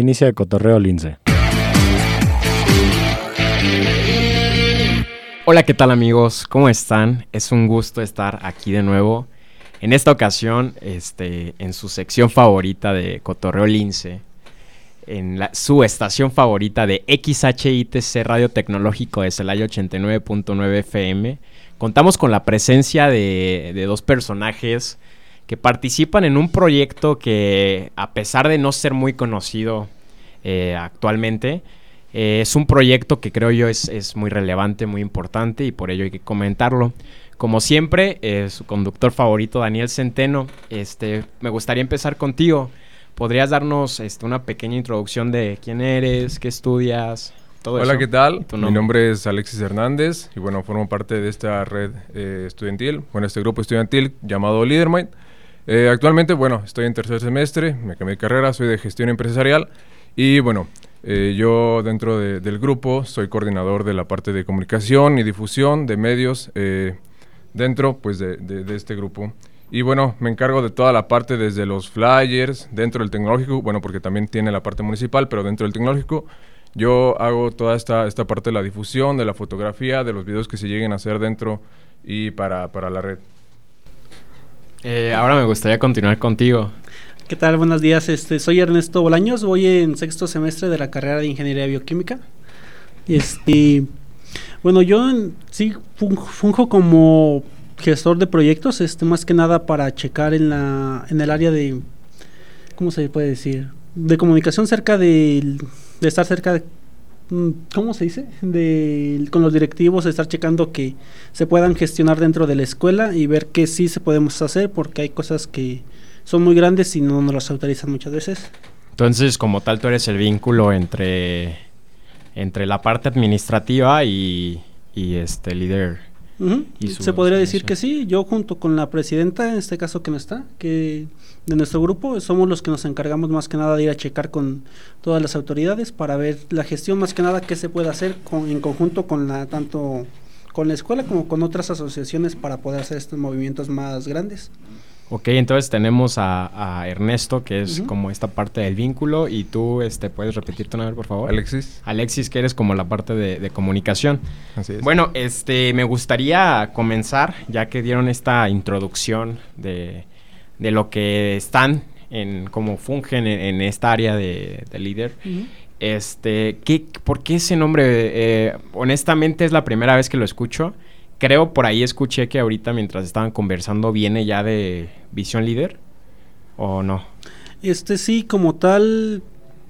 Inicia el cotorreo lince. Hola, ¿qué tal amigos? ¿Cómo están? Es un gusto estar aquí de nuevo. En esta ocasión, este, en su sección favorita de Cotorreo Lince, en su estación favorita de XHITC Radio Tecnológico de Celaya 89.9 FM, contamos con la presencia de dos personajes que participan en un proyecto que, a pesar de no ser muy conocido eh, actualmente, eh, es un proyecto que creo yo es, es muy relevante, muy importante y por ello hay que comentarlo. Como siempre, eh, su conductor favorito, Daniel Centeno, este, me gustaría empezar contigo. ¿Podrías darnos este, una pequeña introducción de quién eres, qué estudias? Todo Hola, eso? ¿qué tal? Mi nombre es Alexis Hernández y bueno, formo parte de esta red eh, estudiantil, bueno, este grupo estudiantil llamado Leadermind. Eh, actualmente, bueno, estoy en tercer semestre, me cambié de carrera, soy de gestión empresarial y bueno, eh, yo dentro de- del grupo soy coordinador de la parte de comunicación y difusión de medios eh, dentro pues de, de- de este grupo. Y bueno, me encargo de toda la parte desde los flyers, dentro del tecnológico, bueno, porque también tiene la parte municipal, pero dentro del tecnológico yo hago toda esta, esta parte de la difusión, de la fotografía, de los videos que se lleguen a hacer dentro y para, para la red. Eh, ahora me gustaría continuar contigo. ¿Qué tal? Buenos días. Este, soy Ernesto Bolaños, voy en sexto semestre de la carrera de Ingeniería Bioquímica. Este, bueno, yo sí fun- funjo como gestor de proyectos, este, más que nada para checar en la, en el área de, ¿cómo se puede decir? De comunicación cerca del- de, estar cerca de, ¿cómo se dice? De, con los directivos, estar checando que se puedan gestionar dentro de la escuela y ver qué sí se podemos hacer, porque hay cosas que son muy grandes y no nos las autorizan muchas veces. Entonces, como tal, tú eres el vínculo entre, entre la parte administrativa y, y este líder. Y Se podría decir que sí, yo junto con la presidenta, en este caso que no está, que de nuestro grupo, somos los que nos encargamos más que nada de ir a checar con todas las autoridades para ver la gestión más que nada que se puede hacer con, en conjunto con la tanto con la escuela como con otras asociaciones para poder hacer estos movimientos más grandes. Ok, entonces tenemos a, a Ernesto, que es como esta parte del vínculo, y tú este, puedes repetir tu nombre, por favor. Alexis. Alexis, que eres como la parte de, de comunicación. Así es. Bueno, este, me gustaría comenzar, ya que dieron esta introducción de, de lo que están, en cómo fungen en, en esta área de, de líder. Este, ¿qué, ¿por qué ese nombre? Eh, honestamente es la primera vez que lo escucho. Creo por ahí escuché que ahorita mientras estaban conversando viene ya de Visión Líder. ¿O no? Este sí, como tal,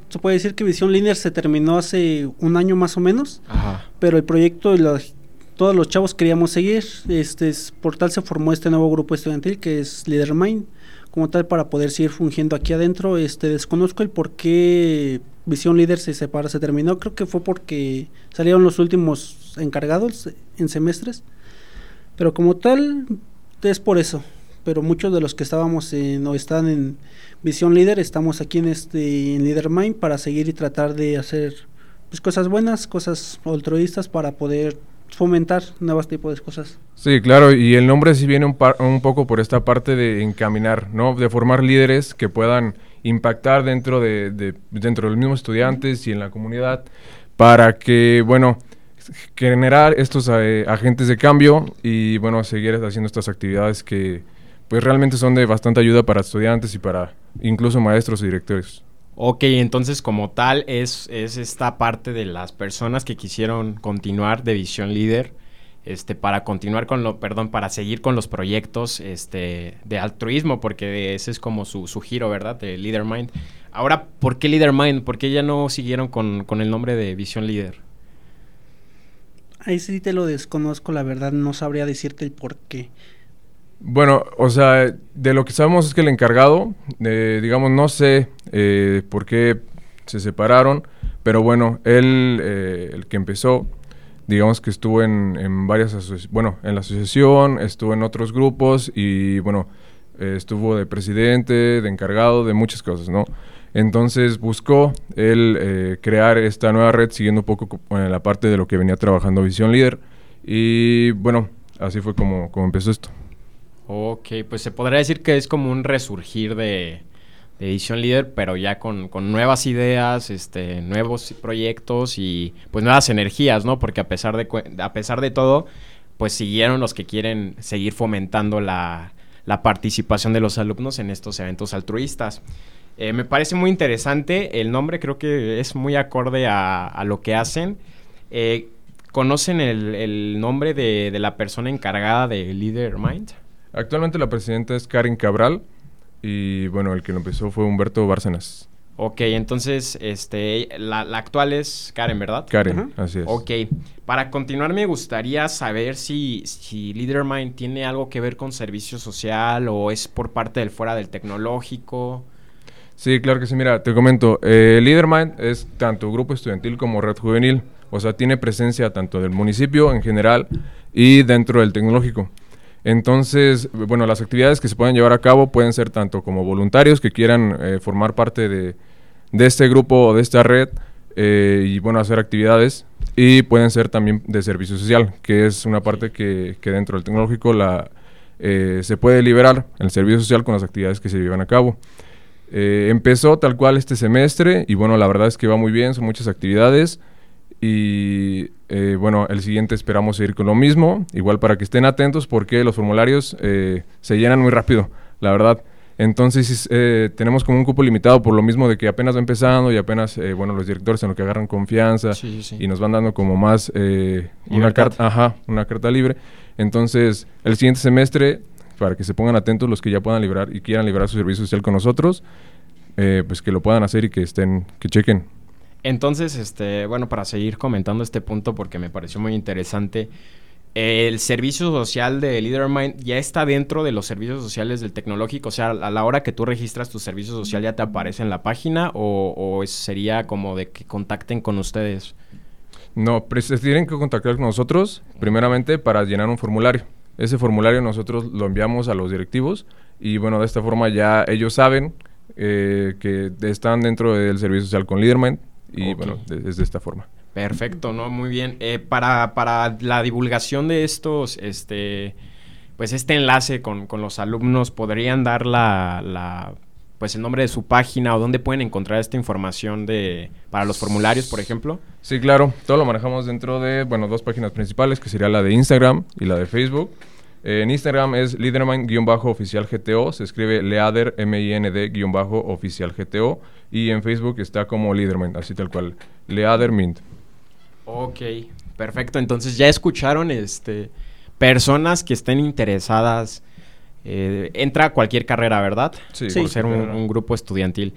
se puede decir que Visión Linear se terminó hace un año más o menos. Ajá. pero el proyecto y los- todos los chavos queríamos seguir. Este es- por tal se formó este nuevo grupo estudiantil que es Leadermind, como tal para poder seguir fungiendo aquí adentro. Este desconozco el por qué Visión Líder se separa, se terminó. Creo que fue porque salieron los últimos encargados en semestres, pero como tal es por eso. Pero muchos de los que estábamos en, o están en Visión Líder estamos aquí en este en Leadermind para seguir y tratar de hacer pues cosas buenas, cosas altruistas para poder fomentar nuevos tipos de cosas. Sí, claro, y el nombre sí viene un, par- un poco por esta parte de encaminar, ¿no? De formar líderes que puedan impactar dentro de, de- dentro de los mismos estudiantes y en la comunidad para que, bueno, generar estos eh, agentes de cambio y, bueno, seguir haciendo estas actividades que, pues, realmente son de bastante ayuda para estudiantes y para incluso maestros y directores. Ok, entonces como tal es, es esta parte de las personas que quisieron continuar de Visión Líder, este, para continuar con lo, perdón, para seguir con los proyectos este, de altruismo, porque ese es como su, su giro, ¿verdad? De Leader Mind. Ahora, ¿por qué Leader Mind? ¿Por qué ya no siguieron con, con el nombre de Visión Líder? Ahí sí te lo desconozco, la verdad, no sabría decirte el por qué. Bueno, o sea, de lo que sabemos es que el encargado, eh, digamos, no sé eh, por qué se separaron, pero bueno, él, eh, el que empezó, digamos que estuvo en, en varias bueno, en la asociación, estuvo en otros grupos y bueno, eh, estuvo de presidente, de encargado, de muchas cosas, ¿no? Entonces buscó él eh, crear esta nueva red siguiendo un poco en la parte de lo que venía trabajando Visión Líder y bueno, así fue como, como empezó esto. Ok, pues se podría decir que es como un resurgir de, Edición Líder, pero ya con, con, nuevas ideas, este, nuevos proyectos y pues nuevas energías, ¿no? Porque a pesar de, a pesar de todo, pues siguieron los que quieren seguir fomentando la, la participación de los alumnos en estos eventos altruistas. Eh, me parece muy interesante, el nombre creo que es muy acorde a, lo que hacen. Eh, ¿Conocen el, el nombre de, de, la persona encargada de Leader Mind? Actualmente la presidenta es Karin Cabral y bueno, el que lo empezó fue Humberto Bárcenas. Ok, entonces este, la, la actual es Karen, ¿verdad? Karen, uh -huh. así es. Ok, para continuar me gustaría saber si, si LeaderMind tiene algo que ver con servicio social o es por parte del fuera del tecnológico. Sí, claro que sí. Mira, te comento, eh, LeaderMind es tanto grupo estudiantil como red juvenil. O sea, tiene presencia tanto del municipio en general y dentro del tecnológico. Entonces, bueno, las actividades que se pueden llevar a cabo pueden ser tanto como voluntarios que quieran eh, formar parte de, de, este grupo o de esta red eh, y, bueno, hacer actividades. Y pueden ser también de servicio social, que es una parte que, que dentro del tecnológico la, eh, se puede liberar el servicio social con las actividades que se llevan a cabo. Eh, empezó tal cual este semestre y, bueno, la verdad es que va muy bien, son muchas actividades. Y eh, bueno, el siguiente esperamos seguir con lo mismo, igual para que estén atentos porque los formularios eh, se llenan muy rápido, la verdad. Entonces eh, tenemos como un cupo limitado por lo mismo de que apenas va empezando y apenas, eh, bueno, los directores en lo que agarran confianza Sí, sí, sí. y nos van dando como más eh, una carta, ajá, una carta libre. Entonces el siguiente semestre, para que se pongan atentos los que ya puedan liberar y quieran liberar su servicio social con nosotros, eh, pues que lo puedan hacer y que estén, que chequen. Entonces, este, bueno, para seguir comentando este punto porque me pareció muy interesante, el servicio social de LeaderMind ya está dentro de los servicios sociales del tecnológico, o sea, a la hora que tú registras tu servicio social ya te aparece en la página o, o sería como de que contacten con ustedes. No, pues, se tienen que contactar con nosotros, primeramente para llenar un formulario. Ese formulario nosotros lo enviamos a los directivos y bueno, de esta forma ya ellos saben eh, que están dentro del servicio social con Leadermind y bueno, es de esta forma. Perfecto, ¿no? Muy bien. Eh, para, para la divulgación de estos, este, pues este enlace con, con los alumnos, ¿podrían dar la, la, pues el nombre de su página o dónde pueden encontrar esta información de, para los formularios, por ejemplo? Sí, claro, todo lo manejamos dentro de, bueno, dos páginas principales, que sería la de Instagram y la de Facebook. Eh, en Instagram es Leadermind-oficial GTO, se escribe Leader, M-I-N-D-oficial GTO, y en Facebook está como Leadermind, así tal cual, Leadermind. Ok, perfecto. Entonces ya escucharon, este, personas que estén interesadas. eh, entra a cualquier carrera, ¿verdad? Sí, Por Sí. ser un, grupo estudiantil.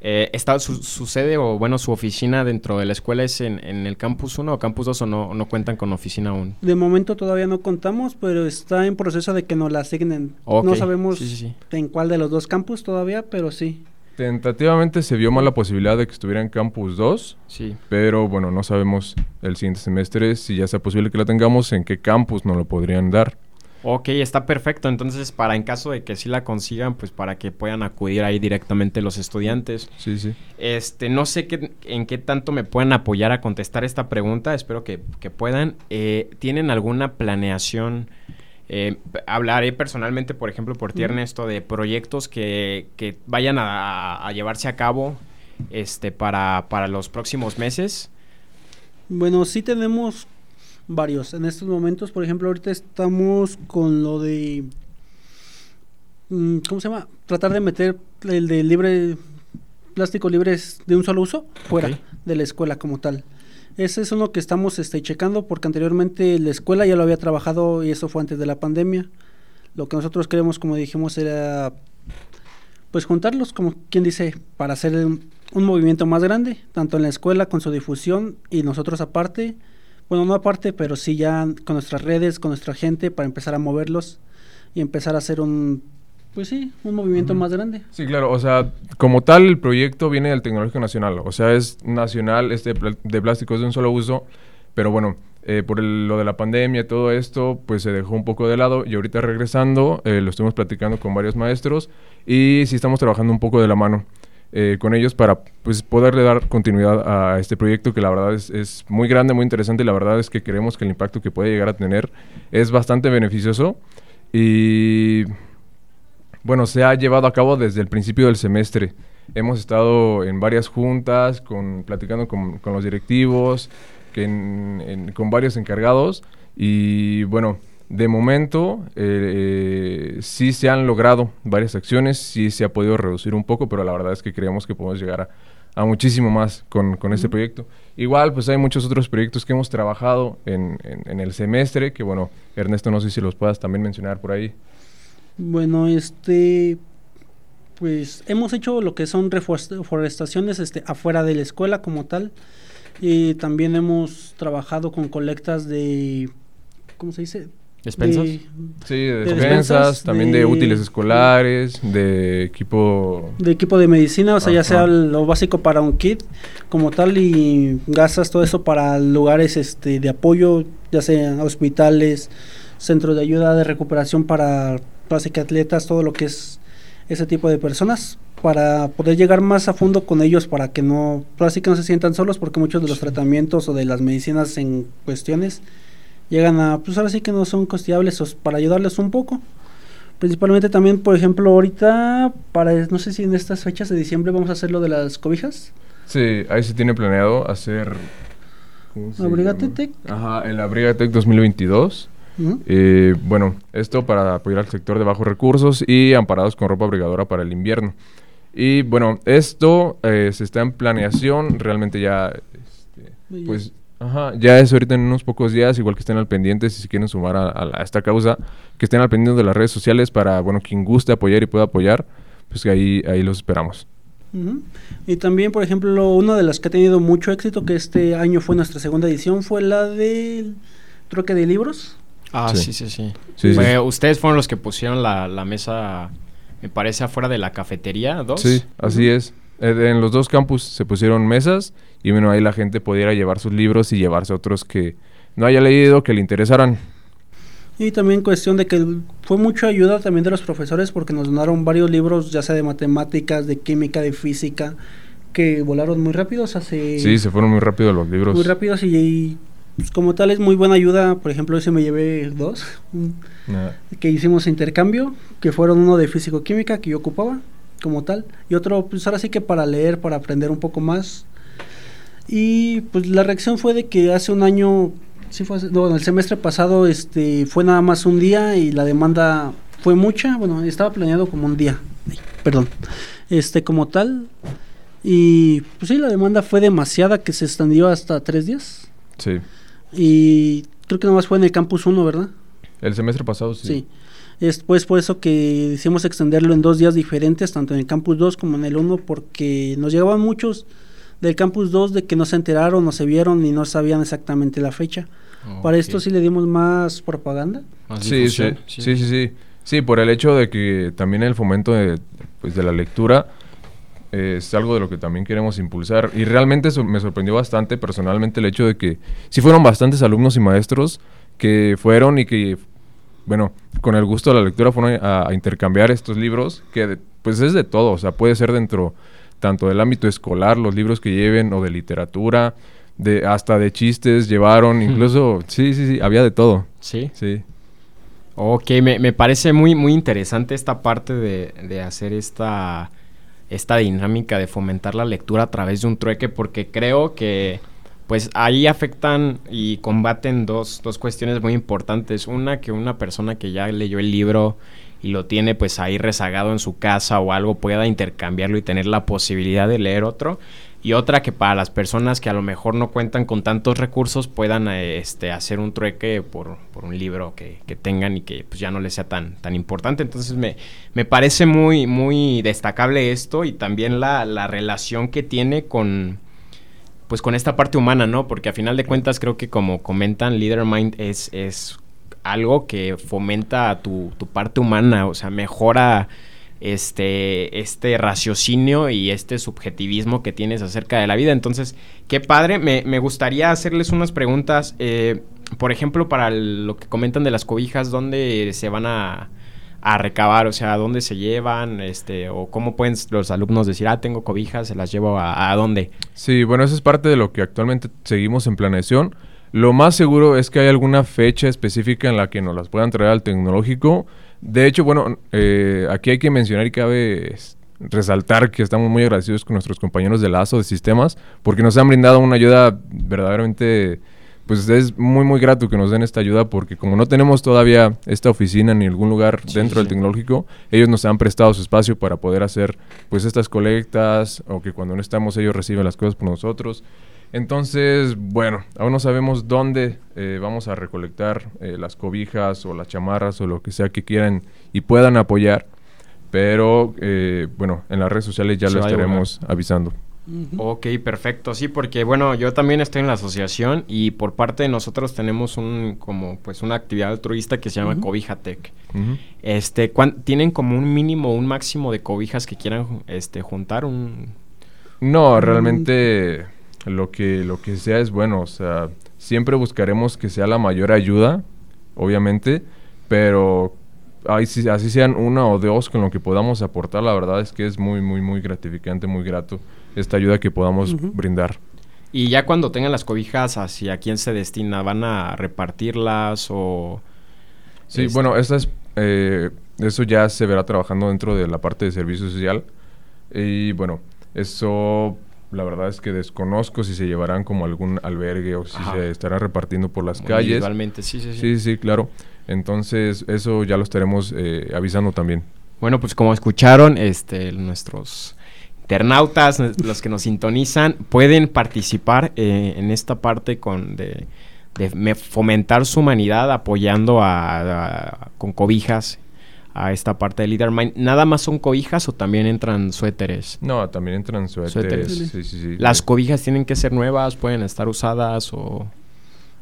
Eh, está, su, su sede o, bueno, su oficina dentro de la escuela es en, en el campus 1 o campus 2 o no, no cuentan con oficina aún. De momento todavía no contamos, pero está en proceso de que nos la asignen. Ok, No sabemos sí, sí, sí. en cuál de los dos campus todavía, pero sí. Tentativamente se vio más la posibilidad de que estuviera en Campus 2, Sí. pero bueno, no sabemos el siguiente semestre si ya sea posible que la tengamos, en qué campus nos lo podrían dar. Ok, está perfecto. Entonces, para en caso de que sí la consigan, pues para que puedan acudir ahí directamente los estudiantes. Sí, sí. Este, no sé qué, en qué tanto me pueden apoyar a contestar esta pregunta. Espero que, que puedan. Eh, ¿Tienen alguna planeación? Eh, hablaré personalmente, por ejemplo, por ti. Ernesto, de proyectos que, que vayan a, a llevarse a cabo este, para, para los próximos meses. Bueno, sí tenemos varios. En estos momentos, por ejemplo, ahorita estamos con lo de... mm, ¿Cómo se llama? Tratar de meter el de libre... Plástico libres de un solo uso fuera de la escuela como tal. Ese es uno que estamos este, checando porque anteriormente la escuela ya lo había trabajado y eso fue antes de la pandemia. Lo que nosotros queremos, como dijimos, era pues juntarlos, como quien dice, para hacer un, un movimiento más grande, tanto en la escuela con su difusión y nosotros aparte, Bueno, no aparte, pero sí ya con nuestras redes, con nuestra gente, para empezar a moverlos y empezar a hacer un, pues sí, un movimiento más grande. Sí, claro, o sea, como tal el proyecto viene del Tecnológico Nacional, o sea, es nacional, este de plásticos de un solo uso, pero bueno, eh, por lo de la pandemia y todo esto, pues se dejó un poco de lado y ahorita regresando, eh, lo estuvimos platicando con varios maestros y sí estamos trabajando un poco de la mano. Eh, con ellos para pues, poderle dar continuidad a este proyecto que la verdad es, es, muy grande, muy interesante y la verdad es que creemos que el impacto que puede llegar a tener es bastante beneficioso y bueno, se ha llevado a cabo desde el principio del semestre. Hemos estado en varias juntas, con, platicando con, con los directivos, que con varios encargados y bueno, de momento eh, sí se han logrado varias acciones, sí se ha podido reducir un poco, pero la verdad es que creemos que podemos llegar a, muchísimo más con, este proyecto. Igual, pues hay muchos otros proyectos que hemos trabajado en, el semestre, que bueno, Ernesto, no sé si los puedas también mencionar por ahí. Bueno, este, pues hemos hecho lo que son reforestaciones este, afuera de la escuela como tal. Y también hemos trabajado con colectas de, ¿cómo se dice? ¿Despensas? sí, de, despensas, también de, útiles escolares, de equipo... De equipo de medicina, o sea, ya sea lo básico para un kit como tal y gastas todo eso para lugares este, de apoyo, ya sean hospitales, centros de ayuda de recuperación para atletas, todo lo que es ese tipo de personas para poder llegar más a fondo con ellos para que no, así que no se sientan solos porque muchos de los tratamientos o de las medicinas en cuestiones llegan a, pues ahora sí que no son costeables para ayudarles un poco. Principalmente también, por ejemplo, ahorita, para, no sé si en estas fechas de diciembre vamos a hacer lo de las cobijas. Sí, ahí se tiene planeado hacer... Abrigatec. Ajá, el Abrigatec 2022. Eh, bueno, esto para apoyar al sector de bajos recursos y amparados con ropa abrigadora para el invierno. Y bueno, esto eh, se está en planeación, realmente ya, este, pues, ajá, ya es ahorita en unos pocos días, igual que estén al pendiente, si se quieren sumar a, esta causa, que estén al pendiente de las redes sociales para, bueno, quien guste apoyar y pueda apoyar, pues que ahí, ahí los esperamos. Y también, por ejemplo, una de las que ha tenido mucho éxito, que este año fue nuestra segunda edición, fue la del troque de libros. Ah, sí, sí, sí. Ustedes fueron los que pusieron la, la mesa me parece afuera de la cafetería, dos. Sí, así es. Eh, en los dos campus se pusieron mesas y bueno, ahí la gente pudiera llevar sus libros y llevarse otros que no haya leído, que le interesaran. Y también cuestión de que fue mucha ayuda también de los profesores porque nos donaron varios libros, ya sea de matemáticas, de química, de física, que volaron muy rápidos hace... Sí, se fueron muy rápido los libros. Muy rápidos y pues como tal es muy buena ayuda. Por ejemplo, ese me llevé dos que hicimos intercambio, que fueron uno de físico-química que yo ocupaba como tal, y otro, pues ahora sí que para leer, para aprender un poco más. Y pues la reacción fue de que hace un año, sí fue, no, el semestre pasado este, fue nada más un día y la demanda fue mucha, bueno, estaba planeado como un día, perdón, este como tal. Y pues sí, la demanda fue demasiada que se extendió hasta tres días. Sí. Y creo que nomás fue en el campus 1, ¿verdad? El semestre pasado, sí. Sí. Es pues por eso que decidimos extenderlo en dos días diferentes, tanto en el campus 2 como en el 1, porque nos llegaban muchos del campus 2 de que no se enteraron, no se vieron y no sabían exactamente la fecha. Para esto sí le dimos más propaganda. sí, sí, sí, sí, sí, sí. por el hecho de que también el fomento de, pues, de la lectura es algo de lo que también queremos impulsar. Y realmente me sorprendió bastante personalmente el hecho de que sí fueron bastantes alumnos y maestros que fueron y que, bueno, con el gusto de la lectura fueron a, intercambiar estos libros, que pues es de todo, o sea, puede ser dentro tanto del ámbito escolar, los libros que lleven, o de literatura, de hasta de chistes llevaron, incluso, sí, sí, sí, había de todo. Sí. Sí. Ok, me, me parece muy, muy interesante esta parte de, de hacer esta esta dinámica de fomentar la lectura a través de un trueque porque creo que pues ahí afectan y combaten dos, dos cuestiones muy importantes. Una, que una persona que ya leyó el libro y lo tiene pues ahí rezagado en su casa o algo pueda intercambiarlo y tener la posibilidad de leer otro y otra que para las personas que a lo mejor no cuentan con tantos recursos puedan eh, este, hacer un trueque por, un libro que, tengan y que pues, ya no les sea tan, tan importante. Entonces me, me parece muy, muy destacable esto y también la, relación que tiene con, pues con esta parte humana, ¿no? Porque a final de cuentas creo que como comentan, Leader Mind es, es algo que fomenta tu, tu parte humana, o sea, mejora este, este raciocinio y este subjetivismo que tienes acerca de la vida. Entonces, qué padre. Me, me gustaría hacerles unas preguntas. Eh, por ejemplo, para lo que comentan de las cobijas, ¿dónde se van a, a, recabar? O sea, ¿dónde se llevan? Este, o cómo pueden los alumnos decir, ah, tengo cobijas, se las llevo a, a dónde? Sí, bueno, eso es parte de lo que actualmente seguimos en planeación. Lo más seguro es que hay alguna fecha específica en la que nos las puedan traer al tecnológico. De hecho, bueno, eh, aquí hay que mencionar y cabe resaltar que estamos muy agradecidos con nuestros compañeros de Lazo de Sistemas porque nos han brindado una ayuda verdaderamente, pues es muy muy grato que nos den esta ayuda porque como no tenemos todavía esta oficina ni algún lugar sí, dentro sí. del tecnológico, ellos nos han prestado su espacio para poder hacer pues estas colectas o que cuando no estamos ellos reciben las cosas por nosotros. Entonces, bueno, aún no sabemos dónde eh, vamos a recolectar eh, las cobijas o las chamarras o lo que sea que quieran y puedan apoyar. Pero, eh, bueno, en las redes sociales ya Se lo estaremos avisando. Uh -huh. Ok, perfecto. Sí, porque bueno, yo también estoy en la asociación y por parte de nosotros tenemos un como pues una actividad altruista que se llama uh -huh. Cobija Tech. Uh -huh. Este, ¿tienen como un mínimo, un máximo de cobijas que quieran este juntar? Un... No, realmente lo que, lo que sea es bueno, o sea, siempre buscaremos que sea la mayor ayuda, obviamente, pero así, así sean una o dos con lo que podamos aportar, la verdad es que es muy, muy, muy gratificante, muy grato esta ayuda que podamos uh -huh. brindar. Y ya cuando tengan las cobijas, ¿hacia quién se destina? ¿Van a repartirlas o...? Sí, este... bueno, esta es, eh, eso ya se verá trabajando dentro de la parte de servicio social. Y bueno, eso la verdad es que desconozco si se llevarán como algún albergue o si Ajá. se estará repartiendo por las calles. Sí, sí, sí. Sí, sí, claro. Entonces, eso ya lo estaremos eh, avisando también. Bueno, pues como escucharon, este, nuestros internautas, los que nos sintonizan, pueden participar eh, en esta parte con de, de, fomentar su humanidad apoyando a, a, con cobijas a esta parte de Leader Mind. ¿Nada más son cobijas o también entran suéteres? No, también entran suéteres. suéteres. Sí, sí, sí. ¿Las cobijas tienen que ser nuevas? ¿Pueden estar usadas o...?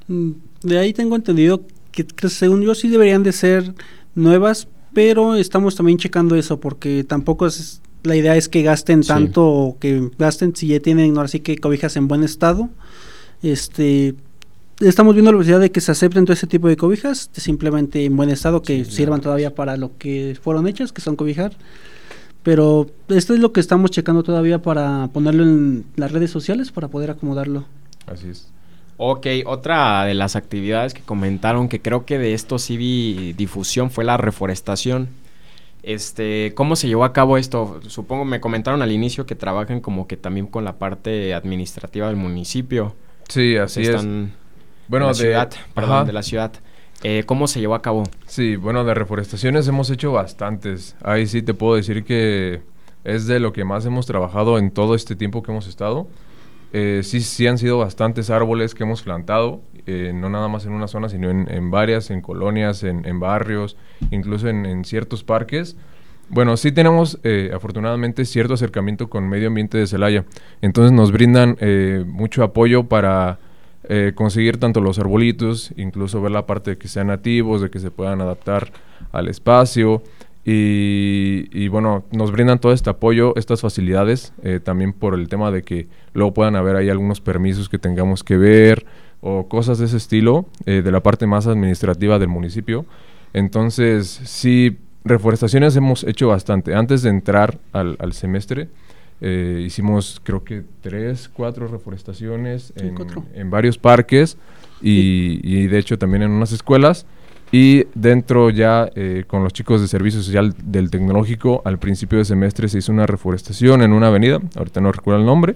Mm, de ahí tengo entendido que, que según yo sí deberían de ser nuevas, pero estamos también checando eso porque tampoco es la idea es que gasten tanto sí. o que gasten si ya tienen ahora sí que cobijas en buen estado. Este estamos viendo la posibilidad de que se acepten todo ese tipo de cobijas, simplemente en buen estado, que sí, sirvan claro. todavía para lo que fueron hechas, que son cobijar. Pero esto es lo que estamos checando todavía para ponerlo en las redes sociales para poder acomodarlo. Así es. Ok, otra de las actividades que comentaron que creo que de esto sí vi difusión fue la reforestación. Este, ¿cómo se llevó a cabo esto? Supongo me comentaron al inicio que trabajan como que también con la parte administrativa del municipio. Sí, así Están es. Bueno, de la ciudad, perdón, Ajá. de la ciudad. Eh, ¿Cómo se llevó a cabo? Sí, bueno, de reforestaciones hemos hecho bastantes. Ahí sí te puedo decir que es de lo que más hemos trabajado en todo este tiempo que hemos estado. Eh, sí, sí han sido bastantes árboles que hemos plantado, eh, no nada más en una zona, sino en, en varias, en colonias, en, en barrios, incluso en, en, ciertos parques. Bueno, sí tenemos eh, afortunadamente cierto acercamiento con medio ambiente de Celaya. Entonces nos brindan eh, mucho apoyo para eh, conseguir tanto los arbolitos, incluso ver la parte de que sean nativos, de que se puedan adaptar al espacio. Y, bueno, nos brindan todo este apoyo, estas facilidades, eh, también por el tema de que luego puedan haber ahí algunos permisos que tengamos que ver o cosas de ese estilo, eh, de la parte más administrativa del municipio. Entonces, sí, reforestaciones hemos hecho bastante. Antes de entrar al semestre, eh, hicimos creo que tres, cuatro reforestaciones en, en varios parques y, y, de hecho también en unas escuelas. Y dentro ya eh, con los chicos de servicio social del tecnológico, al principio de semestre se hizo una reforestación en una avenida, ahorita no recuerdo el nombre,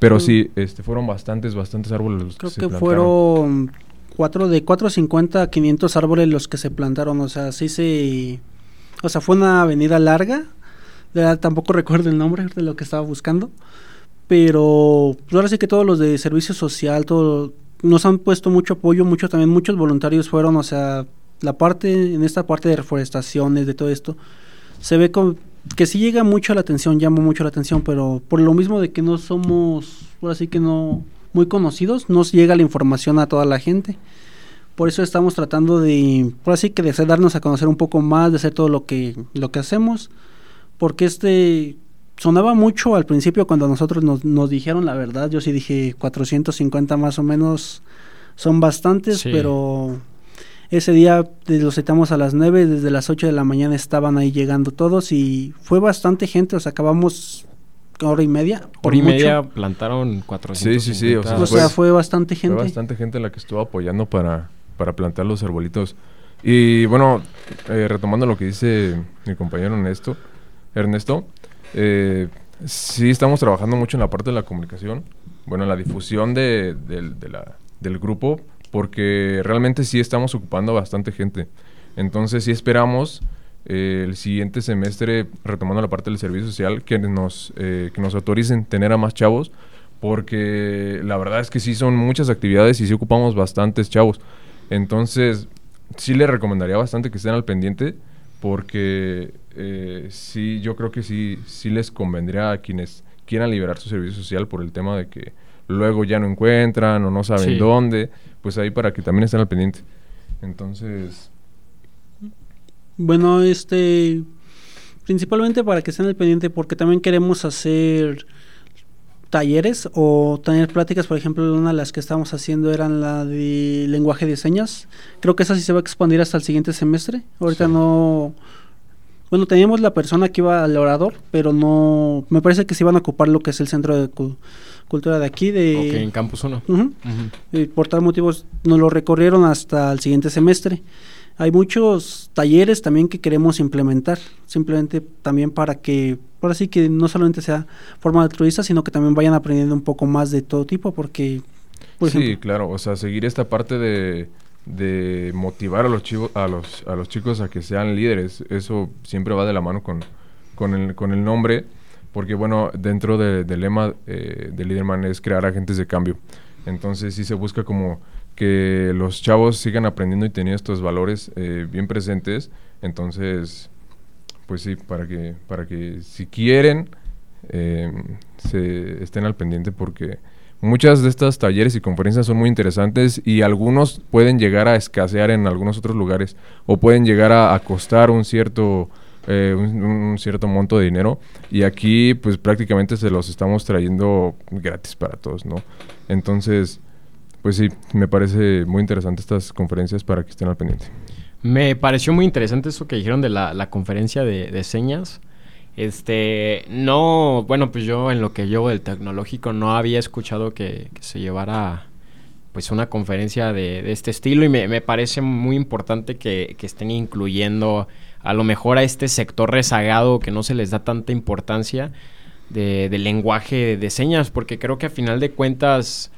pero mm. sí, este, fueron bastantes, bastantes árboles los Creo que, que fueron cuatro, de 450 a 500 árboles los que se plantaron, o sea, sí se... O sea, fue una avenida larga, tampoco recuerdo el nombre de lo que estaba buscando, pero pues ahora sí que todos los de servicio social, todo, nos han puesto mucho apoyo, mucho también, muchos voluntarios fueron, o sea, la parte, en esta parte de reforestaciones, de todo esto, se ve con, que sí llega mucho la atención, llama mucho la atención, pero por lo mismo de que no somos, ahora sí que no, muy conocidos, no llega la información a toda la gente. Por eso estamos tratando de, por así que de darnos a conocer un poco más, de hacer todo lo que, lo que hacemos, porque este sonaba mucho al principio cuando nosotros nos, nos dijeron la verdad, yo sí dije 450 más o menos son bastantes, pero ese día los citamos a las 9, desde las 8 de la mañana estaban ahí llegando todos y fue bastante gente, o sea, acabamos hora y media. Hora y media plantaron 400. Sí, sí, sí. O sea, fue, bastante gente. Fue bastante gente la que estuvo apoyando para, para plantar los arbolitos. Y bueno, eh, retomando lo que dice mi compañero Ernesto, Ernesto eh, sí estamos trabajando mucho en la parte de la comunicación, bueno, en la difusión de, del grupo, porque realmente sí estamos ocupando bastante gente. Entonces sí esperamos eh, el siguiente semestre, retomando la parte del servicio social, que nos, eh, que nos autoricen tener a más chavos, porque la verdad es que sí son muchas actividades y sí ocupamos bastantes chavos. Entonces, sí les recomendaría bastante que estén al pendiente, porque eh, sí, yo creo que sí, sí les convendría a quienes quieran liberar su servicio social por el tema de que luego ya no encuentran o no saben dónde, pues ahí para que también estén al pendiente. Entonces, bueno, este, principalmente para que estén al pendiente, porque también queremos hacer talleres o tener pláticas, por ejemplo, una de las que estamos haciendo eran la de lenguaje de señas. Creo que esa sí se va a expandir hasta el siguiente semestre. Ahorita no... Bueno, teníamos la persona que iba al orador, pero no... Me parece que se iban a ocupar lo que es el centro de cultura de aquí. De, ok, en Campus 1. por tal motivos nos lo recorrieron hasta el siguiente semestre hay muchos talleres también que queremos implementar, simplemente también para que, por así que no solamente sea forma altruista, sino que también vayan aprendiendo un poco más de todo tipo, porque... sí, claro, o sea, seguir esta parte de, de motivar a los, chicos, a, los, a los chicos a que sean líderes, eso siempre va de la mano con, con, el, con el nombre, porque bueno, dentro del lema eh, de Liderman es crear agentes de cambio. Entonces sí se busca como que los chavos sigan aprendiendo y teniendo estos valores eh, bien presentes. Entonces, pues sí, para que, para que si quieren, eh, se estén al pendiente porque muchas de estas talleres y conferencias son muy interesantes y algunos pueden llegar a escasear en algunos otros lugares o pueden llegar a, costar un cierto... Eh, un, cierto monto de dinero y aquí pues prácticamente se los estamos trayendo gratis para todos, ¿no? Entonces, pues sí, me parece muy interesante estas conferencias para que estén al pendiente. Me pareció muy interesante eso que dijeron de la, conferencia de, señas. Este, no, bueno, pues yo en lo que llevo del tecnológico no había escuchado que, se llevara pues una conferencia de, este estilo y me, parece muy importante que, estén incluyendo a lo mejor a este sector rezagado que no se les da tanta importancia de, del lenguaje de señas, porque creo que a final de cuentas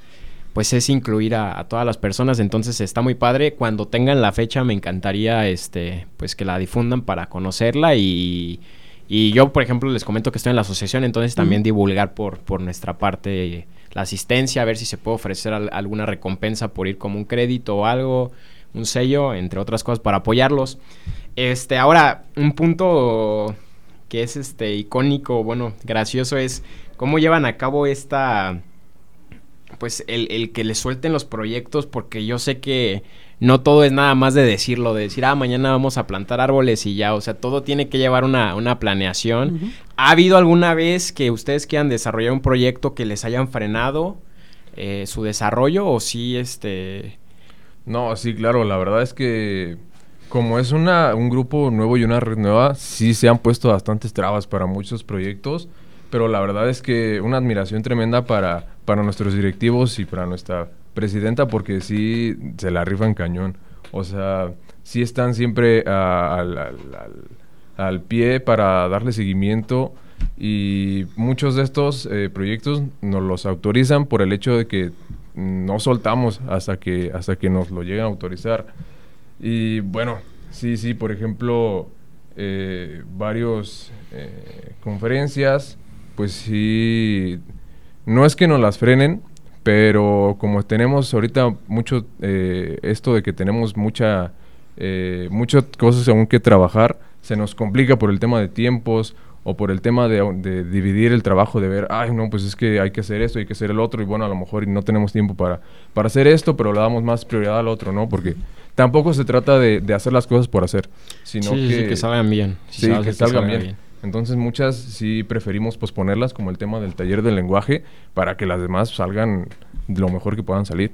pues es incluir a, todas las personas, entonces está muy padre. Cuando tengan la fecha me encantaría este pues que la difundan para conocerla y, y yo, por ejemplo, les comento que estoy en la asociación, entonces también divulgar por, por nuestra parte la asistencia, a ver si se puede ofrecer alguna recompensa por ir como un crédito o algo, un sello, entre otras cosas, para apoyarlos. Este, ahora, un punto que es este icónico, bueno, gracioso es cómo llevan a cabo esta pues el, el, que le suelten los proyectos, porque yo sé que no todo es nada más de decirlo, de decir, ah, mañana vamos a plantar árboles y ya, o sea, todo tiene que llevar una, una planeación. ¿Ha habido alguna vez que ustedes quieran desarrollar un proyecto que les hayan frenado eh, su desarrollo o sí, este... No, sí, claro, la verdad es que como es una, un grupo nuevo y una red nueva, sí se han puesto bastantes trabas para muchos proyectos pero la verdad es que una admiración tremenda para, para nuestros directivos y para nuestra presidenta porque sí se la rifan cañón. O sea, sí están siempre al, al, pie para darle seguimiento y muchos de estos eh, proyectos nos los autorizan por el hecho de que no soltamos hasta que, hasta que nos lo lleguen a autorizar. Y bueno, sí, sí, por ejemplo, eh, varios eh, conferencias pues sí, no es que nos las frenen, pero como tenemos ahorita mucho eh, esto de que tenemos mucha eh, muchas cosas aún que trabajar, se nos complica por el tema de tiempos o por el tema de, de, dividir el trabajo, de ver, ay, no, pues es que hay que hacer esto, hay que hacer el otro, y bueno, a lo mejor no tenemos tiempo para, para hacer esto, pero le damos más prioridad al otro, ¿no? Porque tampoco se trata de, de hacer las cosas por hacer, sino que, que salgan bien. sí, que, salgan, bien. Entonces muchas sí preferimos posponerlas, como el tema del taller del lenguaje, para que las demás salgan lo mejor que puedan salir.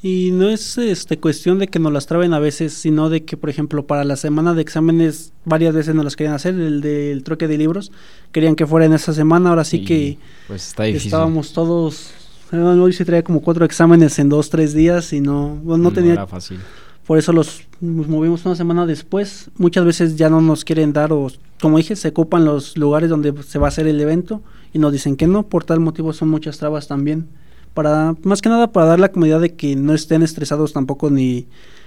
Y no es este cuestión de que nos las traben a veces, sino de que, por ejemplo, para la semana de exámenes varias veces nos las querían hacer, el del troque de libros, querían que fuera en esa semana, ahora sí que pues está estábamos todos, hoy se traía como cuatro exámenes en dos, tres días y no, no, tenía... Era fácil. Por eso los movimos una semana después. Muchas veces ya no nos quieren dar o, como dije, se ocupan los lugares donde se va a hacer el evento y nos dicen que no. Por tal motivo son muchas trabas también. Para, más que nada para dar la comodidad de que no estén estresados tampoco ni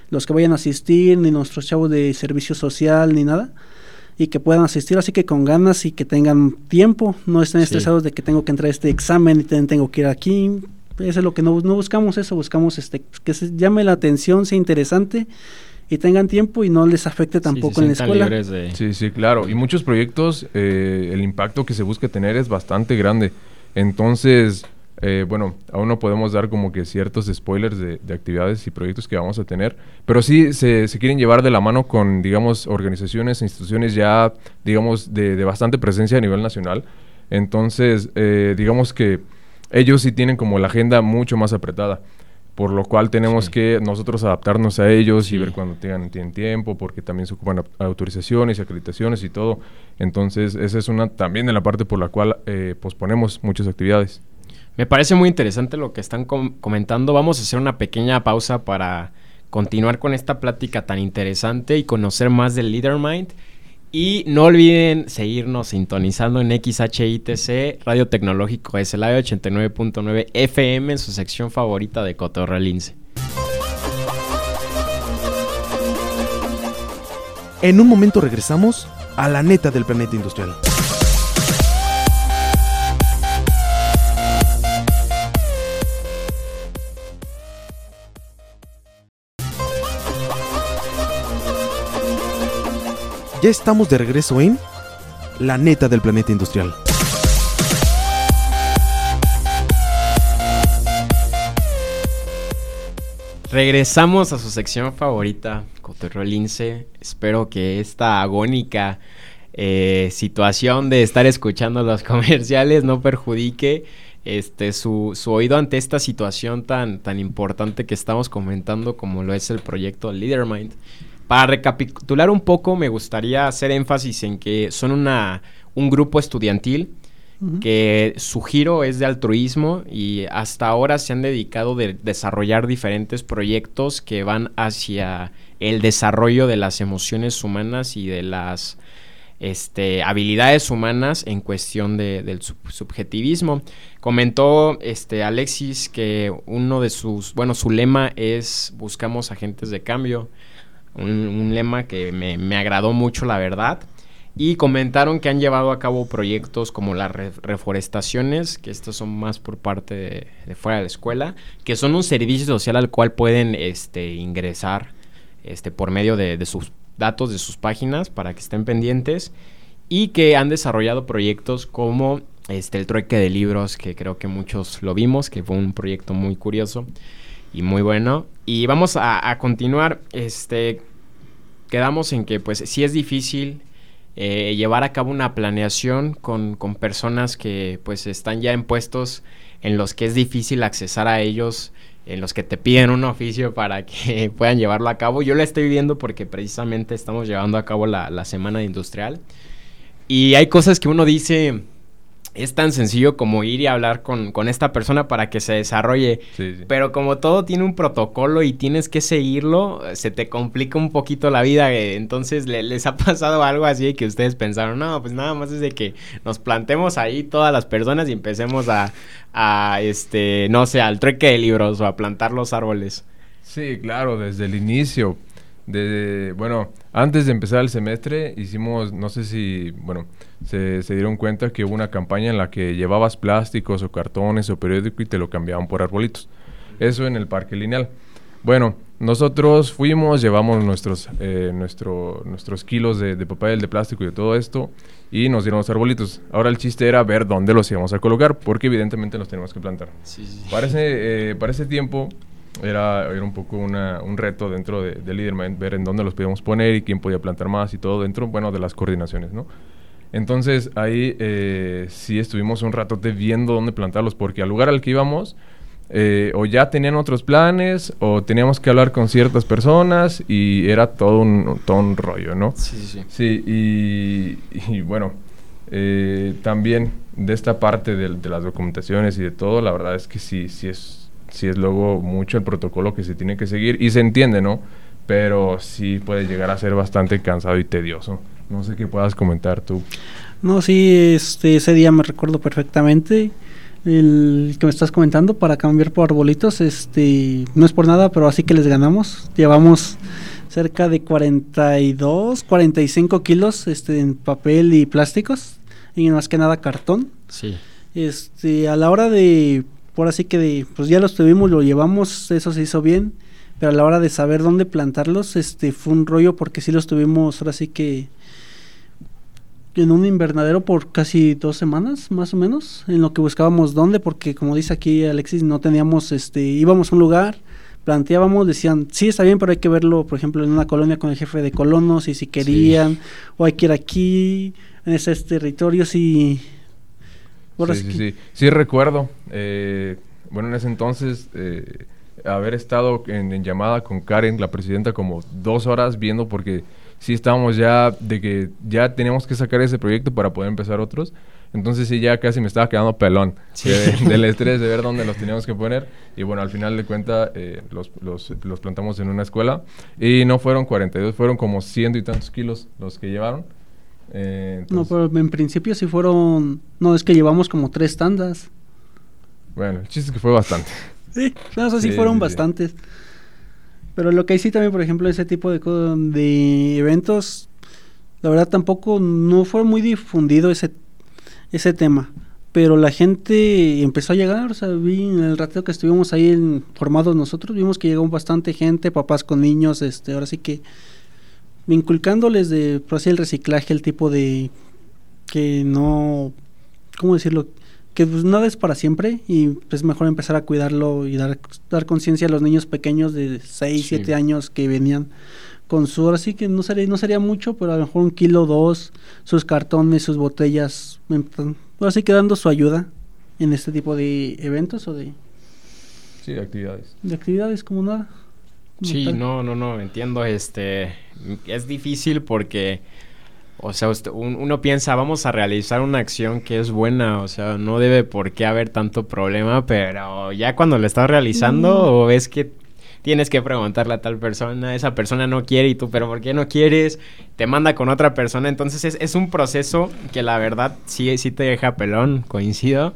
los que vayan a asistir, ni nuestros chavos de servicio social, ni nada. Y que puedan asistir así que con ganas y que tengan tiempo. No estén estresados de que tengo que entrar a este examen y tengo que ir aquí eso es lo que no, no buscamos, eso buscamos este que se llame la atención, sea interesante y tengan tiempo y no les afecte tampoco en la escuela. Sí, sí, claro. Y muchos proyectos, eh, el impacto que se busca tener es bastante grande. Entonces, eh, bueno, aún no podemos dar como que ciertos spoilers de, actividades y proyectos que vamos a tener, pero sí se, se, quieren llevar de la mano con, digamos, organizaciones, instituciones ya, digamos, de, de bastante presencia a nivel nacional. Entonces, eh, digamos que ellos sí tienen como la agenda mucho más apretada. Por lo cual tenemos que nosotros adaptarnos a ellos y ver cuando tengan tienen tiempo, porque también se ocupan autorizaciones y acreditaciones y todo. Entonces, esa es una también de la parte por la cual eh, posponemos muchas actividades. Me parece muy interesante lo que están comentando. Vamos a hacer una pequeña pausa para continuar con esta plática tan interesante y conocer más del LeaderMind. Y no olviden seguirnos sintonizando en XHITC, Radio Tecnológico SLA 89.9 FM en su sección favorita de Cotorrelince. En un momento regresamos a la neta del planeta industrial. Ya estamos de regreso en La neta del planeta industrial. Regresamos a su sección favorita, Cotorreo Lince. Espero que esta agónica eh, situación de estar escuchando los comerciales no perjudique este, su, su, oído ante esta situación tan, tan importante que estamos comentando como lo es el proyecto Leadermind. Para recapitular un poco, me gustaría hacer énfasis en que son una, un grupo estudiantil que su giro es de altruismo y hasta ahora se han dedicado a desarrollar diferentes proyectos que van hacia el desarrollo de las emociones humanas y de las este, habilidades humanas en cuestión del subjetivismo. Comentó este, Alexis que uno de sus, bueno, su lema es buscamos agentes de cambio un, lema que me, agradó mucho, la verdad. Y comentaron que han llevado a cabo proyectos como las reforestaciones, que estos son más por parte de, fuera de la escuela, que son un servicio social al cual pueden este, ingresar este, por medio de, sus datos, de sus páginas, para que estén pendientes. Y que han desarrollado proyectos como este, el trueque de libros, que creo que muchos lo vimos, que fue un proyecto muy curioso y muy bueno. Y vamos a, continuar. Este, quedamos en que pues sí es difícil eh, llevar a cabo una planeación con, con, personas que pues están ya en puestos en los que es difícil accesar a ellos, en los que te piden un oficio para que puedan llevarlo a cabo. Yo lo estoy viendo porque precisamente estamos llevando a cabo la, la semana industrial. Y hay cosas que uno dice, es tan sencillo como ir y hablar con, esta persona para que se desarrolle. Pero como todo tiene un protocolo y tienes que seguirlo, se te complica un poquito la vida. Eh, entonces, ¿les ha pasado algo así que ustedes pensaron? No, pues nada más es de que nos plantemos ahí todas las personas y empecemos a, a este, no sé, al trueque de libros o a plantar los árboles. Sí, claro, desde el inicio. De, bueno, antes de empezar el semestre hicimos, no sé si, bueno, se, dieron cuenta que hubo una campaña en la que llevabas plásticos o cartones o periódico y te lo cambiaban por arbolitos. Eso en el parque lineal. Bueno, nosotros fuimos, llevamos nuestros, eh, nuestro, nuestros kilos de, de, papel, de plástico y de todo esto y nos dieron los arbolitos. Ahora el chiste era ver dónde los íbamos a colocar porque evidentemente los tenemos que plantar. Sí, sí. Para, ese, eh, para ese tiempo era, era un poco una, un reto dentro de, de Leadermind ver en dónde los podíamos poner y quién podía plantar más y todo dentro, bueno, de las coordinaciones, ¿no? Entonces ahí eh, sí estuvimos un rato viendo dónde plantarlos porque al lugar al que íbamos eh, o ya tenían otros planes o teníamos que hablar con ciertas personas y era todo un, todo un rollo, ¿no? Sí, sí. Sí, y, y bueno, eh, también de esta parte de, de, las documentaciones y de todo, la verdad es que sí, sí es, sí es luego mucho el protocolo que se tiene que seguir y se entiende, ¿no? Pero sí puede llegar a ser bastante cansado y tedioso. No sé qué puedas comentar tú. No, sí, este, ese día me recuerdo perfectamente el que me estás comentando para cambiar por arbolitos, este, no es por nada, pero así que les ganamos. Llevamos cerca de 42, 45 kilos este, en papel y plásticos, y más que nada cartón. Sí. Este, a la hora de, por así que de, pues ya los tuvimos, lo llevamos, eso se hizo bien, pero a la hora de saber dónde plantarlos, este, fue un rollo porque sí los tuvimos, ahora sí que en un invernadero por casi dos semanas, más o menos, en lo que buscábamos dónde, porque como dice aquí Alexis, no teníamos, este, íbamos a un lugar, planteábamos, decían, sí, está bien, pero hay que verlo, por ejemplo, en una colonia con el jefe de colonos, y si querían, o hay que ir aquí, en ese territorio, sí. sí, sí, sí, sí, recuerdo, eh, bueno, en ese entonces... Eh, haber estado en, en llamada con Karen, la presidenta, como dos horas viendo porque sí estábamos ya de que ya teníamos que sacar ese proyecto para poder empezar otros. Entonces sí, ya casi me estaba quedando pelón del estrés de ver dónde los teníamos que poner. Y bueno, al final de cuentas eh, los, los, los, plantamos en una escuela y no fueron 42, fueron como ciento y tantos kilos los que llevaron. Eh, no, pero en principio sí fueron, no, es que llevamos como tres tandas. Bueno, el chiste es que fue bastante. Sí, no, sí, sí fueron bastantes. Pero lo que hay sí también, por ejemplo, ese tipo de, de eventos, la verdad tampoco no fue muy difundido ese, ese tema. Pero la gente empezó a llegar, o sea, vi en el rateo que estuvimos ahí formados nosotros, vimos que llegó bastante gente, papás con niños, este, ahora sí que inculcándoles de, por así el reciclaje, el tipo de que no, ¿cómo decirlo? Que pues nada es para siempre y es mejor empezar a cuidarlo y dar, dar conciencia a los niños pequeños de 6, 7 años que venían con su, ahora sí que no sería, no sería mucho, pero a lo mejor un kilo, dos, sus cartones, sus botellas, ahora sí que dando su ayuda en este tipo de eventos o de... Sí, de actividades. De actividades como nada. sí, no, no, no, entiendo, este, es difícil porque o sea, uno piensa, vamos a realizar una acción que es buena, o sea, no debe por qué haber tanto problema, pero ya cuando lo estás realizando mm. o ves que tienes que preguntarle a tal persona, esa persona no quiere y tú, pero ¿por qué no quieres? Te manda con otra persona, entonces es, es un proceso que la verdad sí, sí te deja pelón, coincido,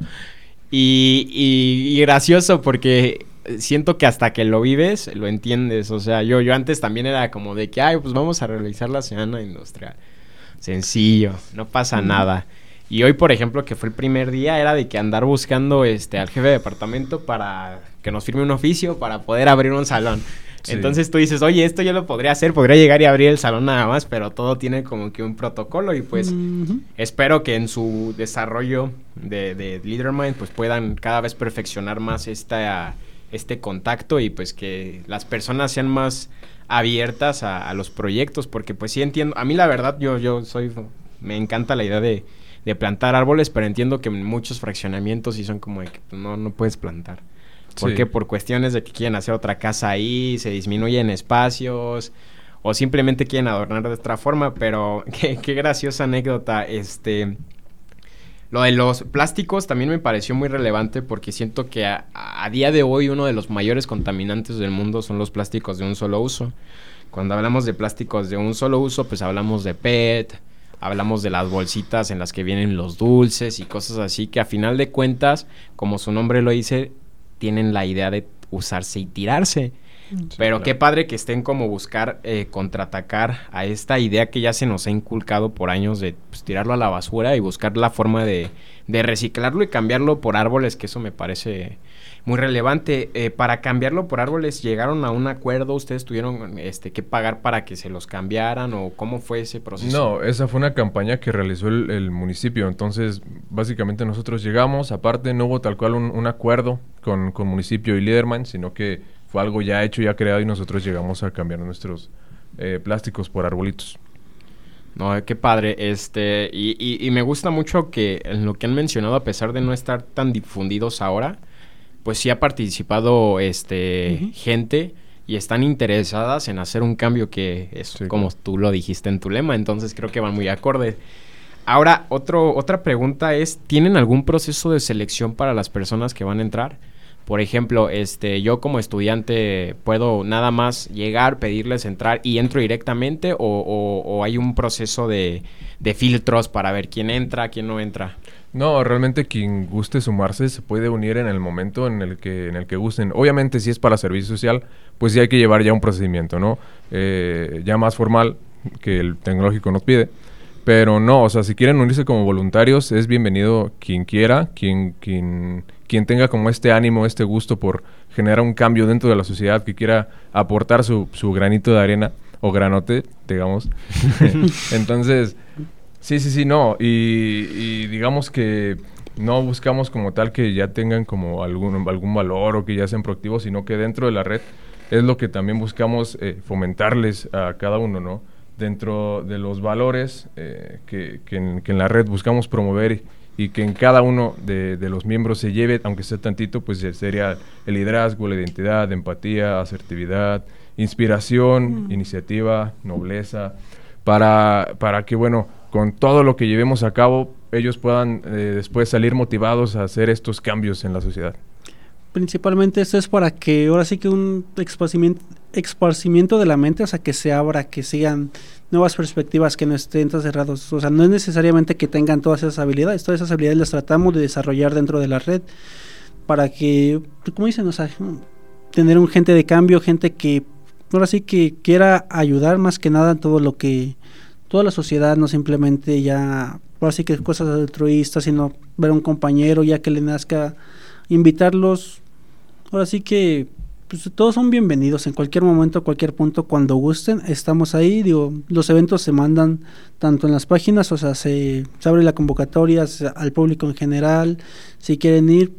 y, y, y gracioso porque siento que hasta que lo vives, lo entiendes. O sea, yo, yo antes también era como de que, ay, pues vamos a realizar la semana industrial sencillo, no pasa nada. Y hoy, por ejemplo, que fue el primer día, era de que andar buscando este al jefe de departamento para que nos firme un oficio para poder abrir un salón. Entonces tú dices, oye, esto yo lo podría hacer, podría llegar y abrir el salón nada más, pero todo tiene como que un protocolo y pues espero que en su desarrollo de, de Leadermind pues puedan cada vez perfeccionar más esta, este contacto y pues que las personas sean más abiertas a, los proyectos, porque pues sí entiendo, a mí la verdad yo, yo soy, me encanta la idea de, plantar árboles, pero entiendo que muchos fraccionamientos sí son como de que no, no puedes plantar. Porque por cuestiones de que quieren hacer otra casa ahí, se disminuyen espacios, o simplemente quieren adornar de otra forma, pero qué, qué graciosa anécdota, este... Lo de los plásticos también me pareció muy relevante porque siento que a, día de hoy uno de los mayores contaminantes del mundo son los plásticos de un solo uso. Cuando hablamos de plásticos de un solo uso, pues hablamos de PET, hablamos de las bolsitas en las que vienen los dulces y cosas así que a final de cuentas, como su nombre lo dice, tienen la idea de usarse y tirarse. Pero qué padre que estén como buscar eh, contraatacar a esta idea que ya se nos ha inculcado por años de pues, tirarlo a la basura y buscar la forma de, de reciclarlo y cambiarlo por árboles, que eso me parece muy relevante. Eh, para cambiarlo por árboles, ¿llegaron a un acuerdo? ¿Ustedes tuvieron este, que pagar para que se los cambiaran o cómo fue ese proceso? No, esa fue una campaña que realizó el, municipio. Entonces, básicamente nosotros llegamos, aparte no hubo tal cual un, acuerdo con, con municipio y Liderman, sino que fue algo ya hecho, ya creado y nosotros llegamos a cambiar nuestros eh, plásticos por arbolitos. No, qué padre. Este, y, y, me gusta mucho que en lo que han mencionado, a pesar de no estar tan difundidos ahora, pues sí ha participado este gente y están interesadas en hacer un cambio que es como tú lo dijiste en tu lema, entonces creo que van muy acorde. Ahora, otro, otra pregunta es, ¿tienen algún proceso de selección para las personas que van a entrar? Por ejemplo, este, yo como estudiante puedo nada más llegar, pedirles entrar y entro directamente o, hay un proceso de, de, filtros para ver quién entra, quién no entra. No, realmente quien guste sumarse se puede unir en el momento en el que, en el que gusten. Obviamente si es para servicio social, pues sí hay que llevar ya un procedimiento, ¿no? Eh, ya más formal que el tecnológico nos pide. Pero no, o sea, si quieren unirse como voluntarios, es bienvenido quien quiera, quien, quien, quien tenga como este ánimo, este gusto por generar un cambio dentro de la sociedad, que quiera aportar su, su granito de arena o granote, digamos. Entonces, Sí, sí, sí, no. Y, digamos que no buscamos como tal que ya tengan como algún, algún valor o que ya sean proactivos, sino que dentro de la red es lo que también buscamos eh, fomentarles a cada uno, ¿no? Dentro de los valores eh, que, en, la red buscamos promover y, que en cada uno de, los miembros se lleve, aunque sea tantito, pues sería el liderazgo, la identidad, empatía, asertividad, inspiración, iniciativa, nobleza, para, para que, bueno, con todo lo que llevemos a cabo, ellos puedan eh, después salir motivados a hacer estos cambios en la sociedad. Principalmente esto es para que ahora sí que un esparcimiento, de la mente, o sea, que se abra, que sigan nuevas perspectivas, que no estén cerrados. O sea, no es necesariamente que tengan todas esas habilidades, todas esas habilidades las tratamos de desarrollar dentro de la red para que, como dicen, o sea, tener un gente de cambio, gente que ahora sí que quiera ayudar más que nada en todo lo que toda la sociedad, no simplemente ya, así que cosas altruistas, sino ver a un compañero ya que le nazca, invitarlos, ahora sí que pues, todos son bienvenidos en cualquier momento, cualquier punto, cuando gusten, estamos ahí, digo, los eventos se mandan tanto en las páginas, o sea, se, se abre la convocatoria al público en general, si quieren ir,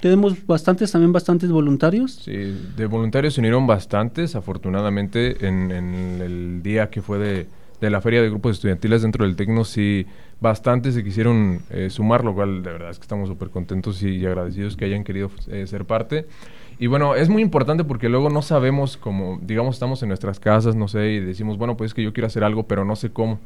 tenemos bastantes, también bastantes voluntarios. Sí, de voluntarios se unieron bastantes, afortunadamente, en el día que fue de de la feria de grupos estudiantiles dentro del Tecno, sí, bastantes se quisieron eh, sumar, lo cual de verdad es que estamos súper contentos y, agradecidos que hayan querido eh, ser parte. Y bueno, es muy importante porque luego no sabemos cómo, digamos, estamos en nuestras casas, no sé, y decimos, bueno, pues es que yo quiero hacer algo, pero no sé cómo.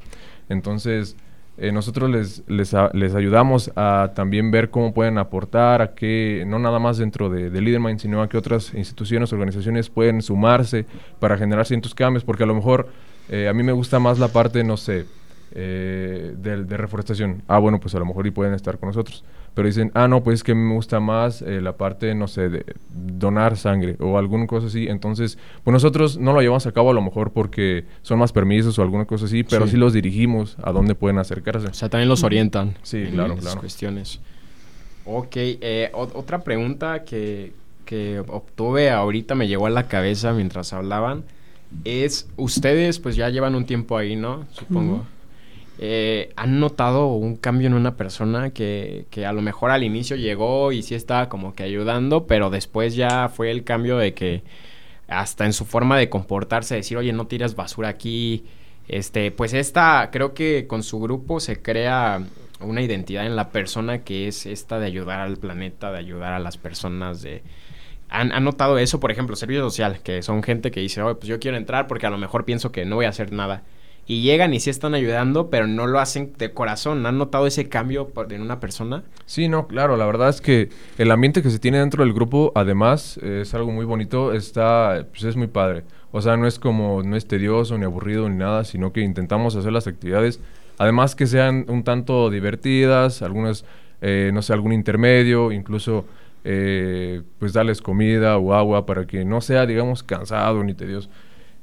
Entonces, eh, nosotros les, les, les, ayudamos a también ver cómo pueden aportar, a que no nada más dentro de, de Leadermind, sino a que otras instituciones, organizaciones pueden sumarse para generar ciertos cambios, porque a lo mejor eh, a mí me gusta más la parte, no sé, eh, de, reforestación. Ah, bueno, pues a lo mejor y pueden estar con nosotros. Pero dicen, ah, no, pues es que me gusta más eh, la parte, no sé, de donar sangre o alguna cosa así. Entonces, pues nosotros no lo llevamos a cabo a lo mejor porque son más permisos o alguna cosa así, pero sí, los dirigimos a dónde pueden acercarse. O sea, también los orientan. Sí, claro, claro. cuestiones. Ok, otra pregunta que, que obtuve ahorita me llegó a la cabeza mientras hablaban es, ustedes pues ya llevan un tiempo ahí, ¿no? Supongo. Eh, ¿Han notado un cambio en una persona que, que, a lo mejor al inicio llegó y sí estaba como que ayudando, pero después ya fue el cambio de que hasta en su forma de comportarse, decir, oye, no tiras basura aquí. Este, pues esta, creo que con su grupo se crea una identidad en la persona que es esta de ayudar al planeta, de ayudar a las personas, de, ¿Han, notado eso, por ejemplo, servicio social? Que son gente que dice, oh, pues yo quiero entrar porque a lo mejor pienso que no voy a hacer nada. Y llegan y sí están ayudando, pero no lo hacen de corazón. ¿Han notado ese cambio en una persona? Sí, no, claro. La verdad es que el ambiente que se tiene dentro del grupo, además, es algo muy bonito. Está, pues es muy padre. O sea, no es como, no es tedioso ni aburrido ni nada, sino que intentamos hacer las actividades, además que sean un tanto divertidas, algunas, eh, no sé, algún intermedio, incluso eh, pues darles comida o agua para que no sea, digamos, cansado ni tedioso.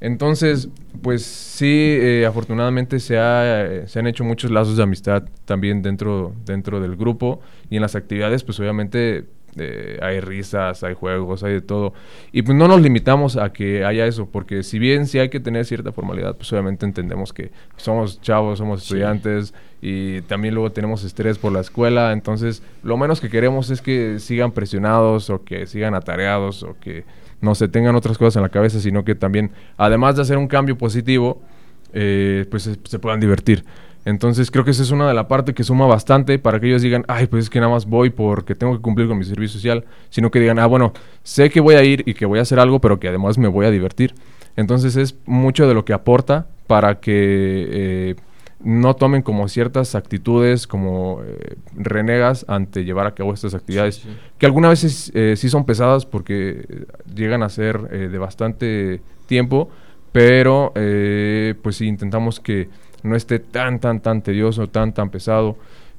Entonces, pues sí, eh, afortunadamente se, ha, se han hecho muchos lazos de amistad también dentro, dentro del grupo. Y en las actividades, pues obviamente eh, hay risas, hay juegos, hay de todo. Y pues no nos limitamos a que haya eso, porque si bien sí hay que tener cierta formalidad, pues obviamente entendemos que somos chavos, somos estudiantes y también luego tenemos estrés por la escuela, entonces lo menos que queremos es que sigan presionados o que sigan atareados o que no se tengan otras cosas en la cabeza, sino que también, además de hacer un cambio positivo, eh, pues se, puedan divertir. Entonces creo que esa es una de las partes que suma bastante para que ellos digan, ay, pues es que nada más voy porque tengo que cumplir con mi servicio social, sino que digan, ah, bueno, sé que voy a ir y que voy a hacer algo, pero que además me voy a divertir. Entonces es mucho de lo que aporta para que eh, no tomen como ciertas actitudes como eh, renegas ante llevar a cabo estas actividades, que algunas veces eh, sí son pesadas porque llegan a ser eh, de bastante tiempo, pero pues sí intentamos que no esté tan, tan, tan tedioso, tan, tan pesado,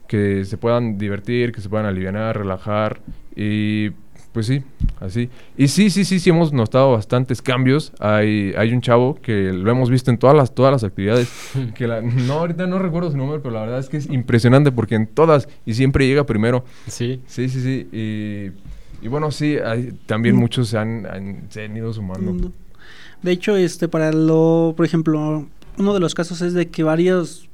que se puedan divertir, que se puedan aliviar, relajar y pues sí, así. Y sí, sí, sí, sí hemos notado bastantes cambios. Hay, hay un chavo que lo hemos visto en todas las, todas las actividades. que no, ahorita no recuerdo su nombre, pero la verdad es que es impresionante porque en todas y siempre llega primero. Sí. Sí, sí, sí. Y, bueno, sí, hay, también mm. muchos se han, ido sumando. De hecho, este, para lo, por ejemplo, uno de los casos es de que varios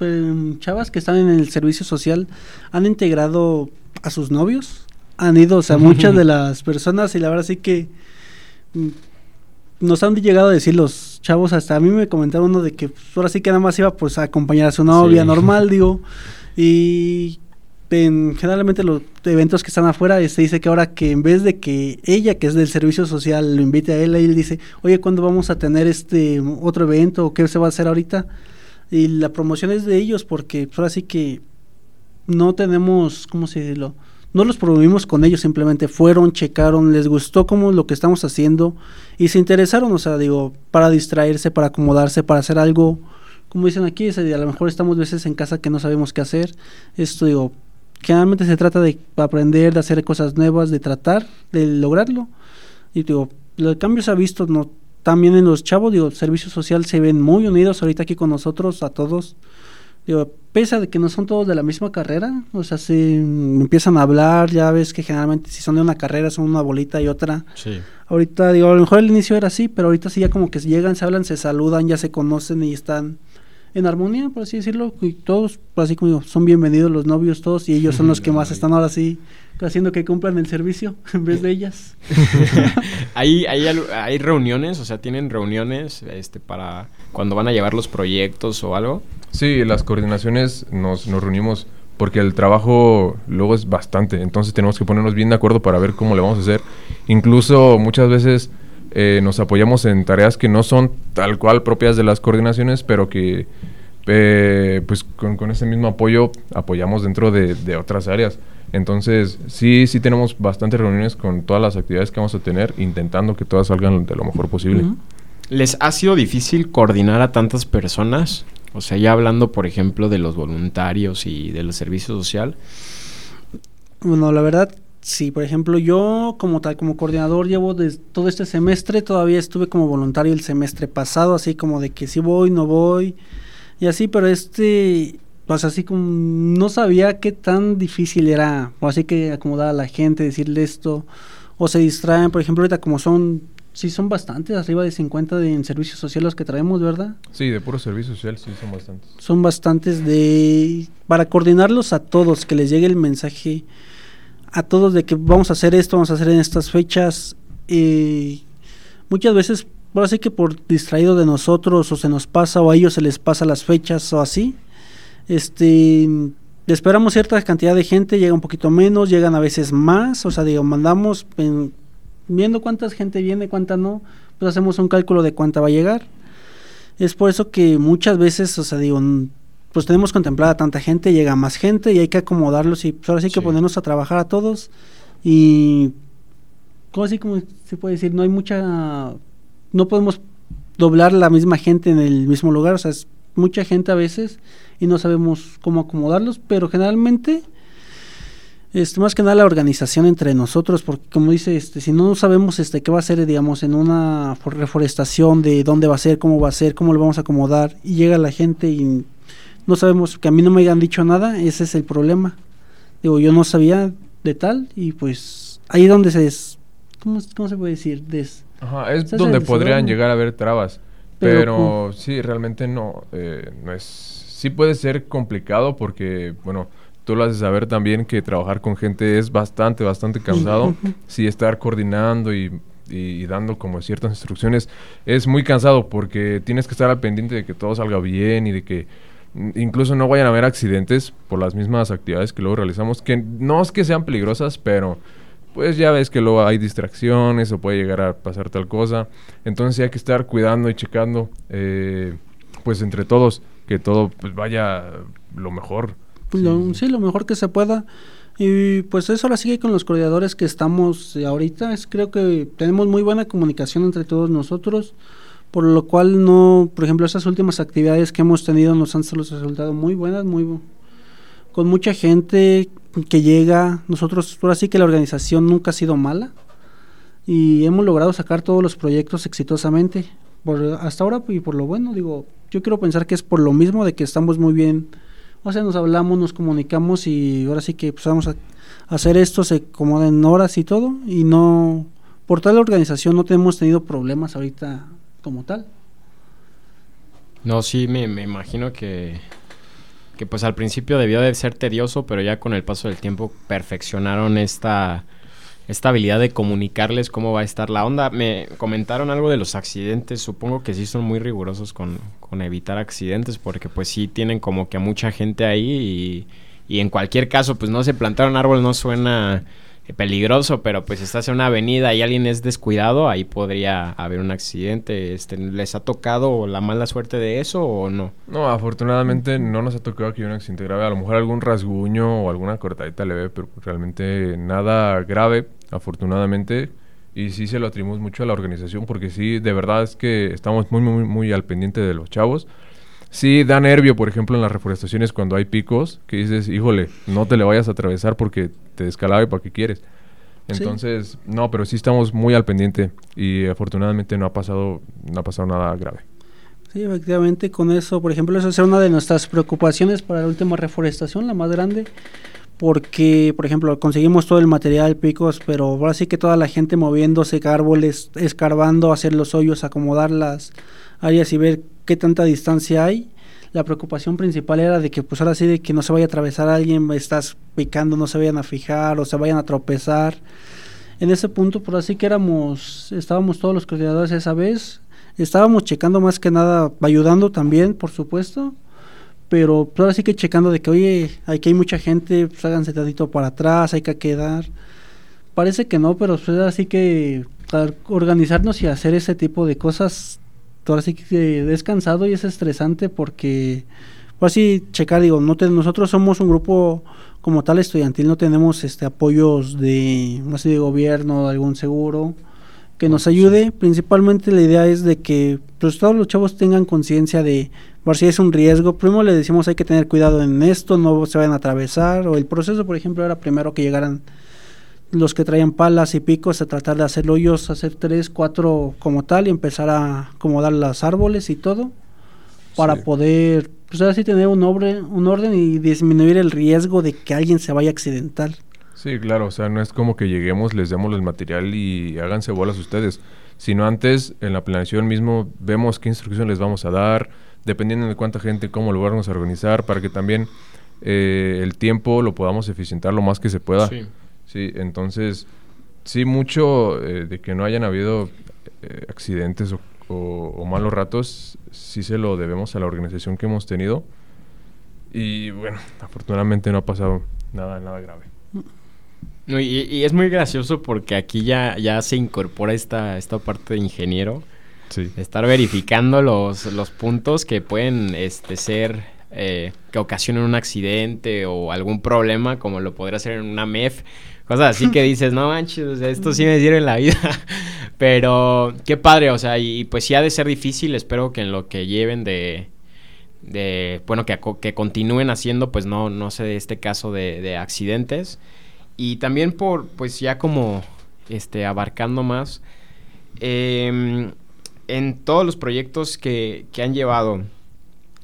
em, chavas que están en el servicio social han integrado a sus novios han ido, o sea, muchas de las personas y la verdad sí que mm, nos han llegado a decir los chavos, hasta a mí me comentaron uno de que pues, ahora sí que nada más iba pues a acompañar a su novia normal, digo, y en, generalmente los eventos que están afuera, se este, dice que ahora que en vez de que ella, que es del servicio social, lo invite a él, él dice, oye, ¿cuándo vamos a tener este otro evento? ¿O qué se va a hacer ahorita? Y la promoción es de ellos porque pues, ahora sí que no tenemos, ¿cómo se dice? No los promovimos con ellos, simplemente fueron, checaron, les gustó como lo que estamos haciendo y se interesaron, o sea, digo, para distraerse, para acomodarse, para hacer algo, como dicen aquí, a lo mejor estamos veces en casa que no sabemos qué hacer. Esto digo, generalmente se trata de aprender, de hacer cosas nuevas, de tratar, de lograrlo. Y digo, el cambio se ha visto no también en los chavos, digo, servicio social se ven muy unidos ahorita aquí con nosotros, a todos. Digo, pese de que no son todos de la misma carrera, o sea, si empiezan a hablar, ya ves que generalmente si son de una carrera son una bolita y otra. Sí. Ahorita, digo, a lo mejor el inicio era así, pero ahorita sí ya como que llegan, se hablan, se saludan, ya se conocen y están en armonía, por así decirlo, y todos, así como digo, son bienvenidos los novios todos y ellos son los que más están ahora sí haciendo que cumplan el servicio en vez de ellas. ¿Hay, hay, hay reuniones, o sea, tienen reuniones este, para cuando van a llevar los proyectos o algo. Sí, las coordinaciones nos, nos reunimos porque el trabajo luego es bastante, entonces tenemos que ponernos bien de acuerdo para ver cómo le vamos a hacer. Incluso muchas veces eh, nos apoyamos en tareas que no son tal cual propias de las coordinaciones, pero que eh, pues con, con, ese mismo apoyo apoyamos dentro de, de otras áreas. Entonces, sí, sí tenemos bastantes reuniones con todas las actividades que vamos a tener, intentando que todas salgan de lo mejor posible. ¿Les ha sido difícil coordinar a tantas personas? O sea, ya hablando, por ejemplo, de los voluntarios y del servicio social. Bueno, la verdad, sí. Por ejemplo, yo como tal, como coordinador, llevo de todo este semestre, todavía estuve como voluntario el semestre pasado, así como de que si voy, no voy, y así, pero este, pues así como no sabía qué tan difícil era, o así que acomodar a la gente, decirle esto, o se distraen, por ejemplo, ahorita como son, sí son bastantes, arriba de 50 de, en servicios sociales los que traemos, ¿verdad? Sí, de puro servicio social sí son bastantes. Son bastantes de, para coordinarlos a todos, que les llegue el mensaje a todos de que vamos a hacer esto, vamos a hacer en estas fechas, y muchas veces, ahora sí que por distraído de nosotros, o se nos pasa, o a ellos se les pasa las fechas, o así, este, esperamos cierta cantidad de gente, llega un poquito menos, llegan a veces más, o sea, digo, mandamos viendo cuánta gente viene, cuánta no, pues hacemos un cálculo de cuánta va a llegar. Es por eso que muchas veces, o sea, digo, pues tenemos contemplada tanta gente, llega más gente y hay que acomodarlos y pues ahora sí que ponernos a trabajar a todos. Y como así como se puede decir, no hay mucha no podemos doblar la misma gente en el mismo lugar, o sea, es mucha gente a veces y no sabemos cómo acomodarlos, pero generalmente Este, más que nada la organización entre nosotros, porque como dice, este, si no sabemos este qué va a ser, digamos, en una reforestación de dónde va a ser, cómo va a ser, cómo lo vamos a acomodar, y llega la gente y no sabemos, que a mí no me hayan dicho nada, ese es el problema. Digo, yo no sabía de tal, y pues ahí donde se es, ¿cómo, cómo se puede decir? Des, Ajá, es donde podrían llegar a haber trabas. Pero, sí, realmente no, eh, no es... Sí puede ser complicado porque, bueno, tú lo haces saber también que trabajar con gente es bastante, bastante cansado. sí, estar coordinando y, dando como ciertas instrucciones es muy cansado porque tienes que estar al pendiente de que todo salga bien y de que incluso no vayan a haber accidentes por las mismas actividades que luego realizamos, que no es que sean peligrosas, pero pues ya ves que luego hay distracciones o puede llegar a pasar tal cosa. Entonces hay que estar cuidando y checando, eh, pues entre todos, que todo pues, vaya lo mejor pues, sí. Lo, mejor que se pueda. Y pues eso ahora sigue con los coordinadores que estamos ahorita. Es, creo que tenemos muy buena comunicación entre todos nosotros, por lo cual no, por ejemplo, esas últimas actividades que hemos tenido nos han resultado muy buenas, muy con mucha gente que llega. Nosotros, ahora sí que la organización nunca ha sido mala y hemos logrado sacar todos los proyectos exitosamente. Por, hasta ahora y por lo bueno, digo, yo quiero pensar que es por lo mismo de que estamos muy bien o sea, nos hablamos, nos comunicamos y ahora sí que pues, vamos a hacer esto, se acomodan horas y todo, y no, por tal organización no tenemos tenido problemas ahorita como tal. No, sí, me, imagino que, que pues al principio debió de ser tedioso, pero ya con el paso del tiempo perfeccionaron esta esta habilidad de comunicarles cómo va a estar la onda. Me comentaron algo de los accidentes, supongo que sí son muy rigurosos con, con evitar accidentes porque pues sí tienen como que a mucha gente ahí y, y en cualquier caso pues no se plantar un árbol no suena peligroso, pero pues estás en una avenida y alguien es descuidado, ahí podría haber un accidente. Este, ¿Les ha tocado la mala suerte de eso o no? No, afortunadamente no nos ha tocado haya un accidente grave. A lo mejor algún rasguño o alguna cortadita leve, pero realmente nada grave, afortunadamente. Y sí se lo atribuimos mucho a la organización porque sí, de verdad es que estamos muy, muy, muy al pendiente de los chavos. Sí, da nervio, por ejemplo, en las reforestaciones cuando hay picos, que dices, híjole, no te le vayas a atravesar porque te descalabe para qué quieres. Entonces, no, pero sí estamos muy al pendiente y afortunadamente no ha pasado, no ha pasado nada grave. Sí, efectivamente, con eso, por ejemplo, esa es una de nuestras preocupaciones para la última reforestación, la más grande, porque, por ejemplo, conseguimos todo el material, picos, pero ahora sí que toda la gente moviéndose, árboles, escarbando, hacer los hoyos, acomodar las áreas y ver qué tanta distancia hay. La preocupación principal era de que pues ahora sí de que no se vaya a atravesar alguien, estás picando, no se vayan a fijar o se vayan a tropezar. En ese punto, por así que éramos, estábamos todos los coordinadores esa vez, estábamos checando más que nada, ayudando también, por supuesto, pero pues, ahora sí que checando de que, oye, aquí hay mucha gente, pues háganse tantito para atrás, hay que quedar. Parece que no, pero pues así que organizarnos y hacer ese tipo de cosas ahora sí que es cansado y es estresante porque, pues así, checar, digo, no nosotros somos un grupo como tal estudiantil, no tenemos este apoyos de, no sé, de gobierno, de algún seguro que nos ayude. Principalmente la idea es de que pues, todos los chavos tengan conciencia de por si es un riesgo. Primero le decimos hay que tener cuidado en esto, no se vayan a atravesar. O el proceso, por ejemplo, era primero que llegaran los que traían palas y picos a tratar de hacer hoyos, hacer tres, cuatro como tal y empezar a acomodar los árboles y todo para poder, pues así tener un, orden, un orden y disminuir el riesgo de que alguien se vaya accidental. Sí, claro, o sea, no es como que lleguemos, les demos el material y háganse bolas ustedes, sino antes en la planeación mismo vemos qué instrucción les vamos a dar, dependiendo de cuánta gente, cómo lo vamos a organizar, para que también eh, el tiempo lo podamos eficientar lo más que se pueda. Sí. Sí, entonces, sí, mucho eh, de que no hayan habido eh, accidentes o, malos ratos, sí se lo debemos a la organización que hemos tenido. Y bueno, afortunadamente no ha pasado nada, nada grave. y, y, es muy gracioso porque aquí ya, ya se incorpora esta, esta parte de ingeniero. Sí. estar verificando los, los puntos que pueden este, ser eh, que ocasionen un accidente o algún problema, como lo podría ser en una MEF Cosas así que dices, no manches, esto sí me sirve en la vida. Pero qué padre, o sea, y, pues sí ha de ser difícil, espero que en lo que lleven de, de bueno, que, que continúen haciendo, pues no, no sé, este caso de, de accidentes. y también por, pues ya como, este, abarcando más, em, en todos los proyectos que, que han llevado,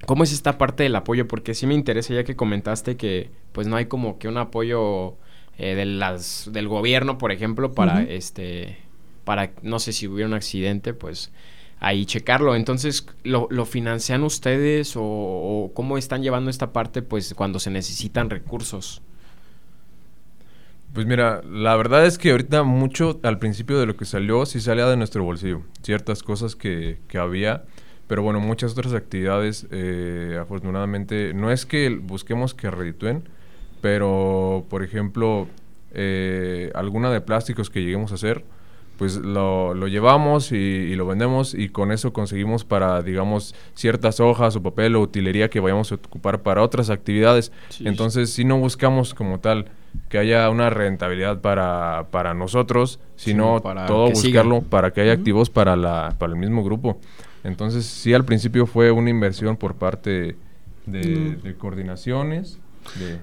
¿cómo es esta parte del apoyo? Porque sí me interesa ya que comentaste que pues no hay como que un apoyo eh, de las, del gobierno, por ejemplo, para este, para, no sé si hubiera un accidente, pues ahí checarlo. Entonces, ¿lo, lo financian ustedes o, o, cómo están llevando esta parte, pues, cuando se necesitan recursos? Pues mira, la verdad es que ahorita mucho al principio de lo que salió sí salía de nuestro bolsillo. Ciertas cosas que, que había, pero bueno, muchas otras actividades, eh, afortunadamente, no es que busquemos que reditúen, pero por ejemplo, eh, alguna de plásticos que lleguemos a hacer, pues lo, lo llevamos y, y, lo vendemos y con eso conseguimos para, digamos, ciertas hojas o papel o utilería que vayamos a ocupar para otras actividades. Sí, Entonces, si no buscamos como tal que haya una rentabilidad para, para nosotros, sino sí, para todo buscarlo para que haya uh -huh. activos para, la, para el mismo grupo. Entonces, sí, al principio fue una inversión por parte de, mm. de coordinaciones, de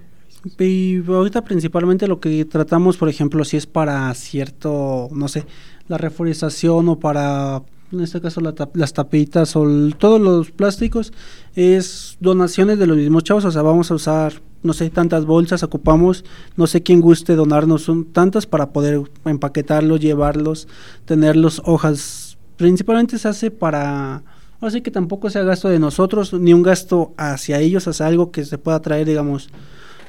y ahorita principalmente lo que tratamos, por ejemplo, si es para cierto, no sé, la reforestación o para, en este caso, las tapitas o todos los plásticos, es donaciones de los mismos chavos. O sea, vamos a usar, no sé, tantas bolsas, ocupamos, no sé quién guste donarnos son tantas para poder empaquetarlos, llevarlos, tenerlos, hojas. Principalmente se hace para... Así que tampoco sea gasto de nosotros, ni un gasto hacia ellos, hacia algo que se pueda traer, digamos,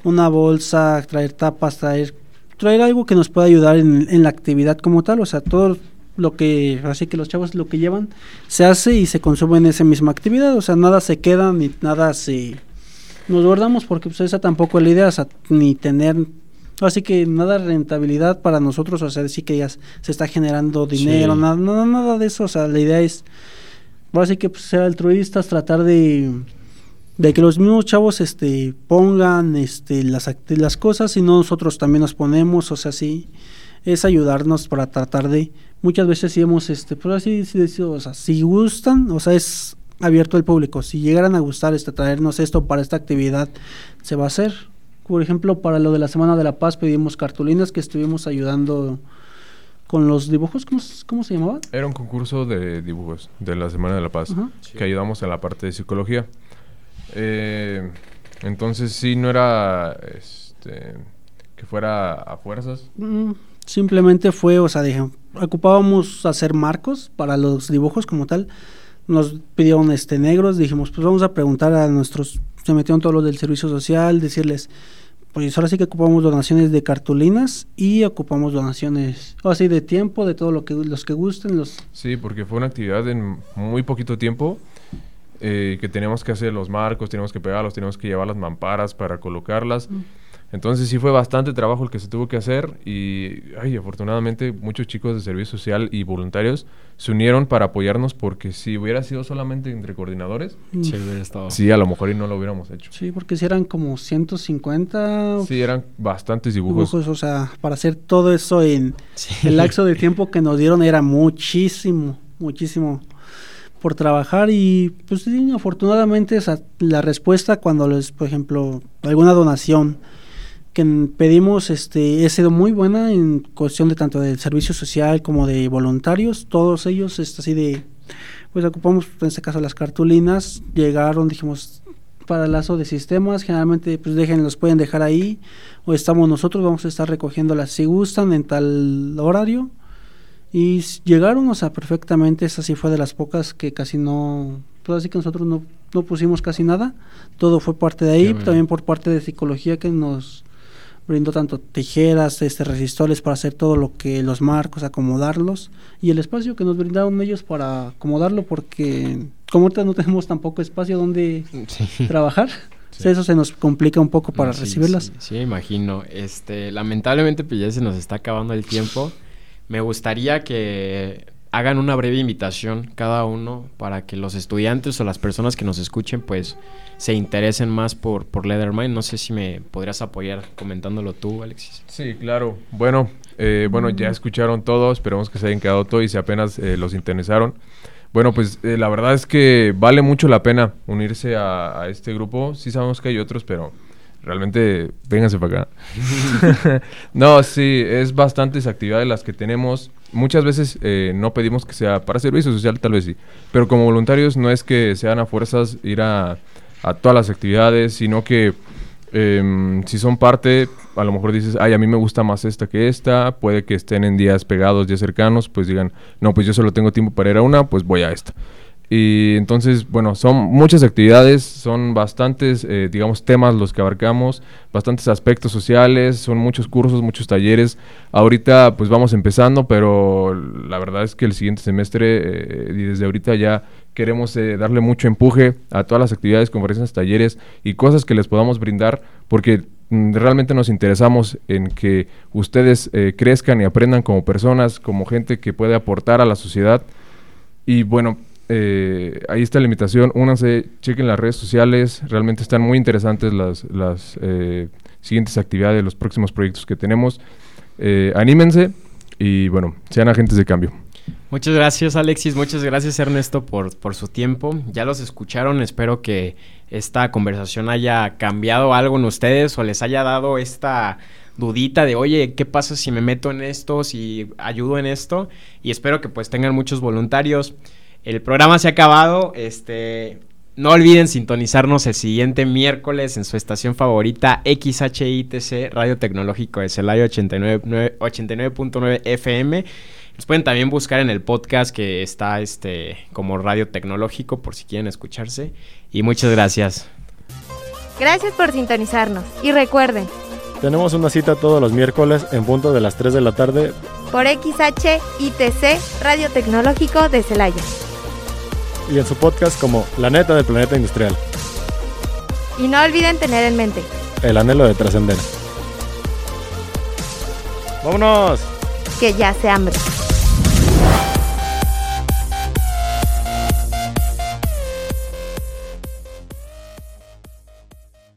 una bolsa, traer tapas, traer, traer algo que nos pueda ayudar en, en, la actividad como tal, o sea, todo lo que, así que los chavos lo que llevan se hace y se consume en esa misma actividad, o sea, nada se queda ni nada se nos guardamos porque pues esa tampoco es la idea, o sea, ni tener así que nada rentabilidad para nosotros, o sea, decir que ya se está generando dinero, sí. nada, nada, nada de eso, o sea, la idea es así que pues, ser altruistas, tratar de de que los mismos chavos este pongan este las las cosas y no nosotros también nos ponemos o sea sí es ayudarnos para tratar de muchas veces sí hemos este pero así sí, o sea si gustan o sea es abierto al público si llegaran a gustar este traernos esto para esta actividad se va a hacer por ejemplo para lo de la semana de la paz pedimos cartulinas que estuvimos ayudando con los dibujos, ¿cómo, ¿cómo, se llamaba? Era un concurso de dibujos de la Semana de la Paz, que ayudamos en la parte de psicología. Eh, entonces sí, no era este, que fuera a fuerzas. Mm, simplemente fue, o sea, dije, ocupábamos hacer marcos para los dibujos como tal. Nos pidieron este negros, dijimos, pues vamos a preguntar a nuestros, se metieron todos los del servicio social, decirles, pues ahora sí que ocupamos donaciones de cartulinas y ocupamos donaciones o así de tiempo, de todo lo que los que gusten, los Sí, porque fue una actividad en muy poquito tiempo eh, que teníamos que hacer los marcos, teníamos que pegarlos, teníamos que llevar las mamparas para colocarlas. Mm. Entonces sí fue bastante trabajo el que se tuvo que hacer y ay, afortunadamente muchos chicos de servicio social y voluntarios se unieron para apoyarnos porque si hubiera sido solamente entre coordinadores, mm. sí, hubiera estado. sí a lo mejor y no lo hubiéramos hecho. Sí, porque si eran como 150... Sí, eran bastantes dibujos. dibujos o sea, para hacer todo eso en sí. el lapso de tiempo que nos dieron era muchísimo, muchísimo por trabajar y pues sí, afortunadamente la respuesta cuando les, por ejemplo, alguna donación que pedimos este ha sido muy buena en cuestión de tanto del servicio social como de voluntarios, todos ellos este, así de pues ocupamos en este caso las cartulinas, llegaron, dijimos para el lazo de sistemas, generalmente pues dejen, los pueden dejar ahí. O estamos nosotros, vamos a estar recogiéndolas. Si gustan en tal horario y llegaron, o sea, perfectamente, esa sí fue de las pocas que casi no, pues así que nosotros no, no pusimos casi nada, todo fue parte de ahí, también por parte de psicología que nos brindó tanto tijeras, este resistores para hacer todo lo que los marcos, acomodarlos y el espacio que nos brindaron ellos para acomodarlo porque como ahorita no tenemos tampoco espacio donde sí. trabajar. Sí. Eso se nos complica un poco para sí, recibirlas. Sí, sí, imagino. Este, lamentablemente pues ya se nos está acabando el tiempo. Me gustaría que hagan una breve invitación cada uno para que los estudiantes o las personas que nos escuchen pues se interesen más por, por Leathermind. No sé si me podrías apoyar comentándolo tú, Alexis. Sí, claro. Bueno, eh, bueno, ya escucharon todo. Esperemos que se hayan quedado todo y si apenas eh, los interesaron. Bueno, pues eh, la verdad es que vale mucho la pena unirse a, a, este grupo. Sí sabemos que hay otros, pero realmente vénganse para acá. no, sí, es bastantes actividades las que tenemos. Muchas veces eh, no pedimos que sea para servicio social, tal vez sí. Pero como voluntarios no es que sean a fuerzas ir a, a todas las actividades, sino que em, si son parte, a lo mejor dices, ay, a mí me gusta más esta que esta, puede que estén en días pegados, días cercanos, pues digan, no, pues yo solo tengo tiempo para ir a una, pues voy a esta. Y entonces, bueno, son muchas actividades, son bastantes, eh, digamos, temas los que abarcamos, bastantes aspectos sociales, son muchos cursos, muchos talleres. Ahorita pues vamos empezando, pero la verdad es que el siguiente semestre eh, y desde ahorita ya queremos eh, darle mucho empuje a todas las actividades, conferencias, talleres y cosas que les podamos brindar, porque mm, realmente nos interesamos en que ustedes crezcan y aprendan como personas, como gente que puede aportar a la sociedad. Y bueno, eh, ahí está la invitación. Únanse, chequen las redes sociales. Realmente están muy interesantes las, las eh, siguientes actividades, los próximos proyectos que tenemos. Eh, anímense y bueno, sean agentes de cambio. Muchas gracias Alexis, muchas gracias Ernesto por, por su tiempo. Ya los escucharon, espero que esta conversación haya cambiado algo en ustedes o les haya dado esta dudita de, oye, ¿qué pasa si me meto en esto, si ayudo en esto? Y espero que pues tengan muchos voluntarios. El programa se ha acabado. Este, no olviden sintonizarnos el siguiente miércoles en su estación favorita XHITC Radio Tecnológico de Celaya 89.9 FM. Nos pueden también buscar en el podcast que está este como Radio Tecnológico por si quieren escucharse. Y muchas gracias. Gracias por sintonizarnos. Y recuerden, tenemos una cita todos los miércoles en punto de las 3 de la tarde por XHITC Radio Tecnológico de Celaya y en su podcast como La neta del planeta industrial. Y no olviden tener en mente el anhelo de trascender. ¡Vámonos! Que ya se hambre.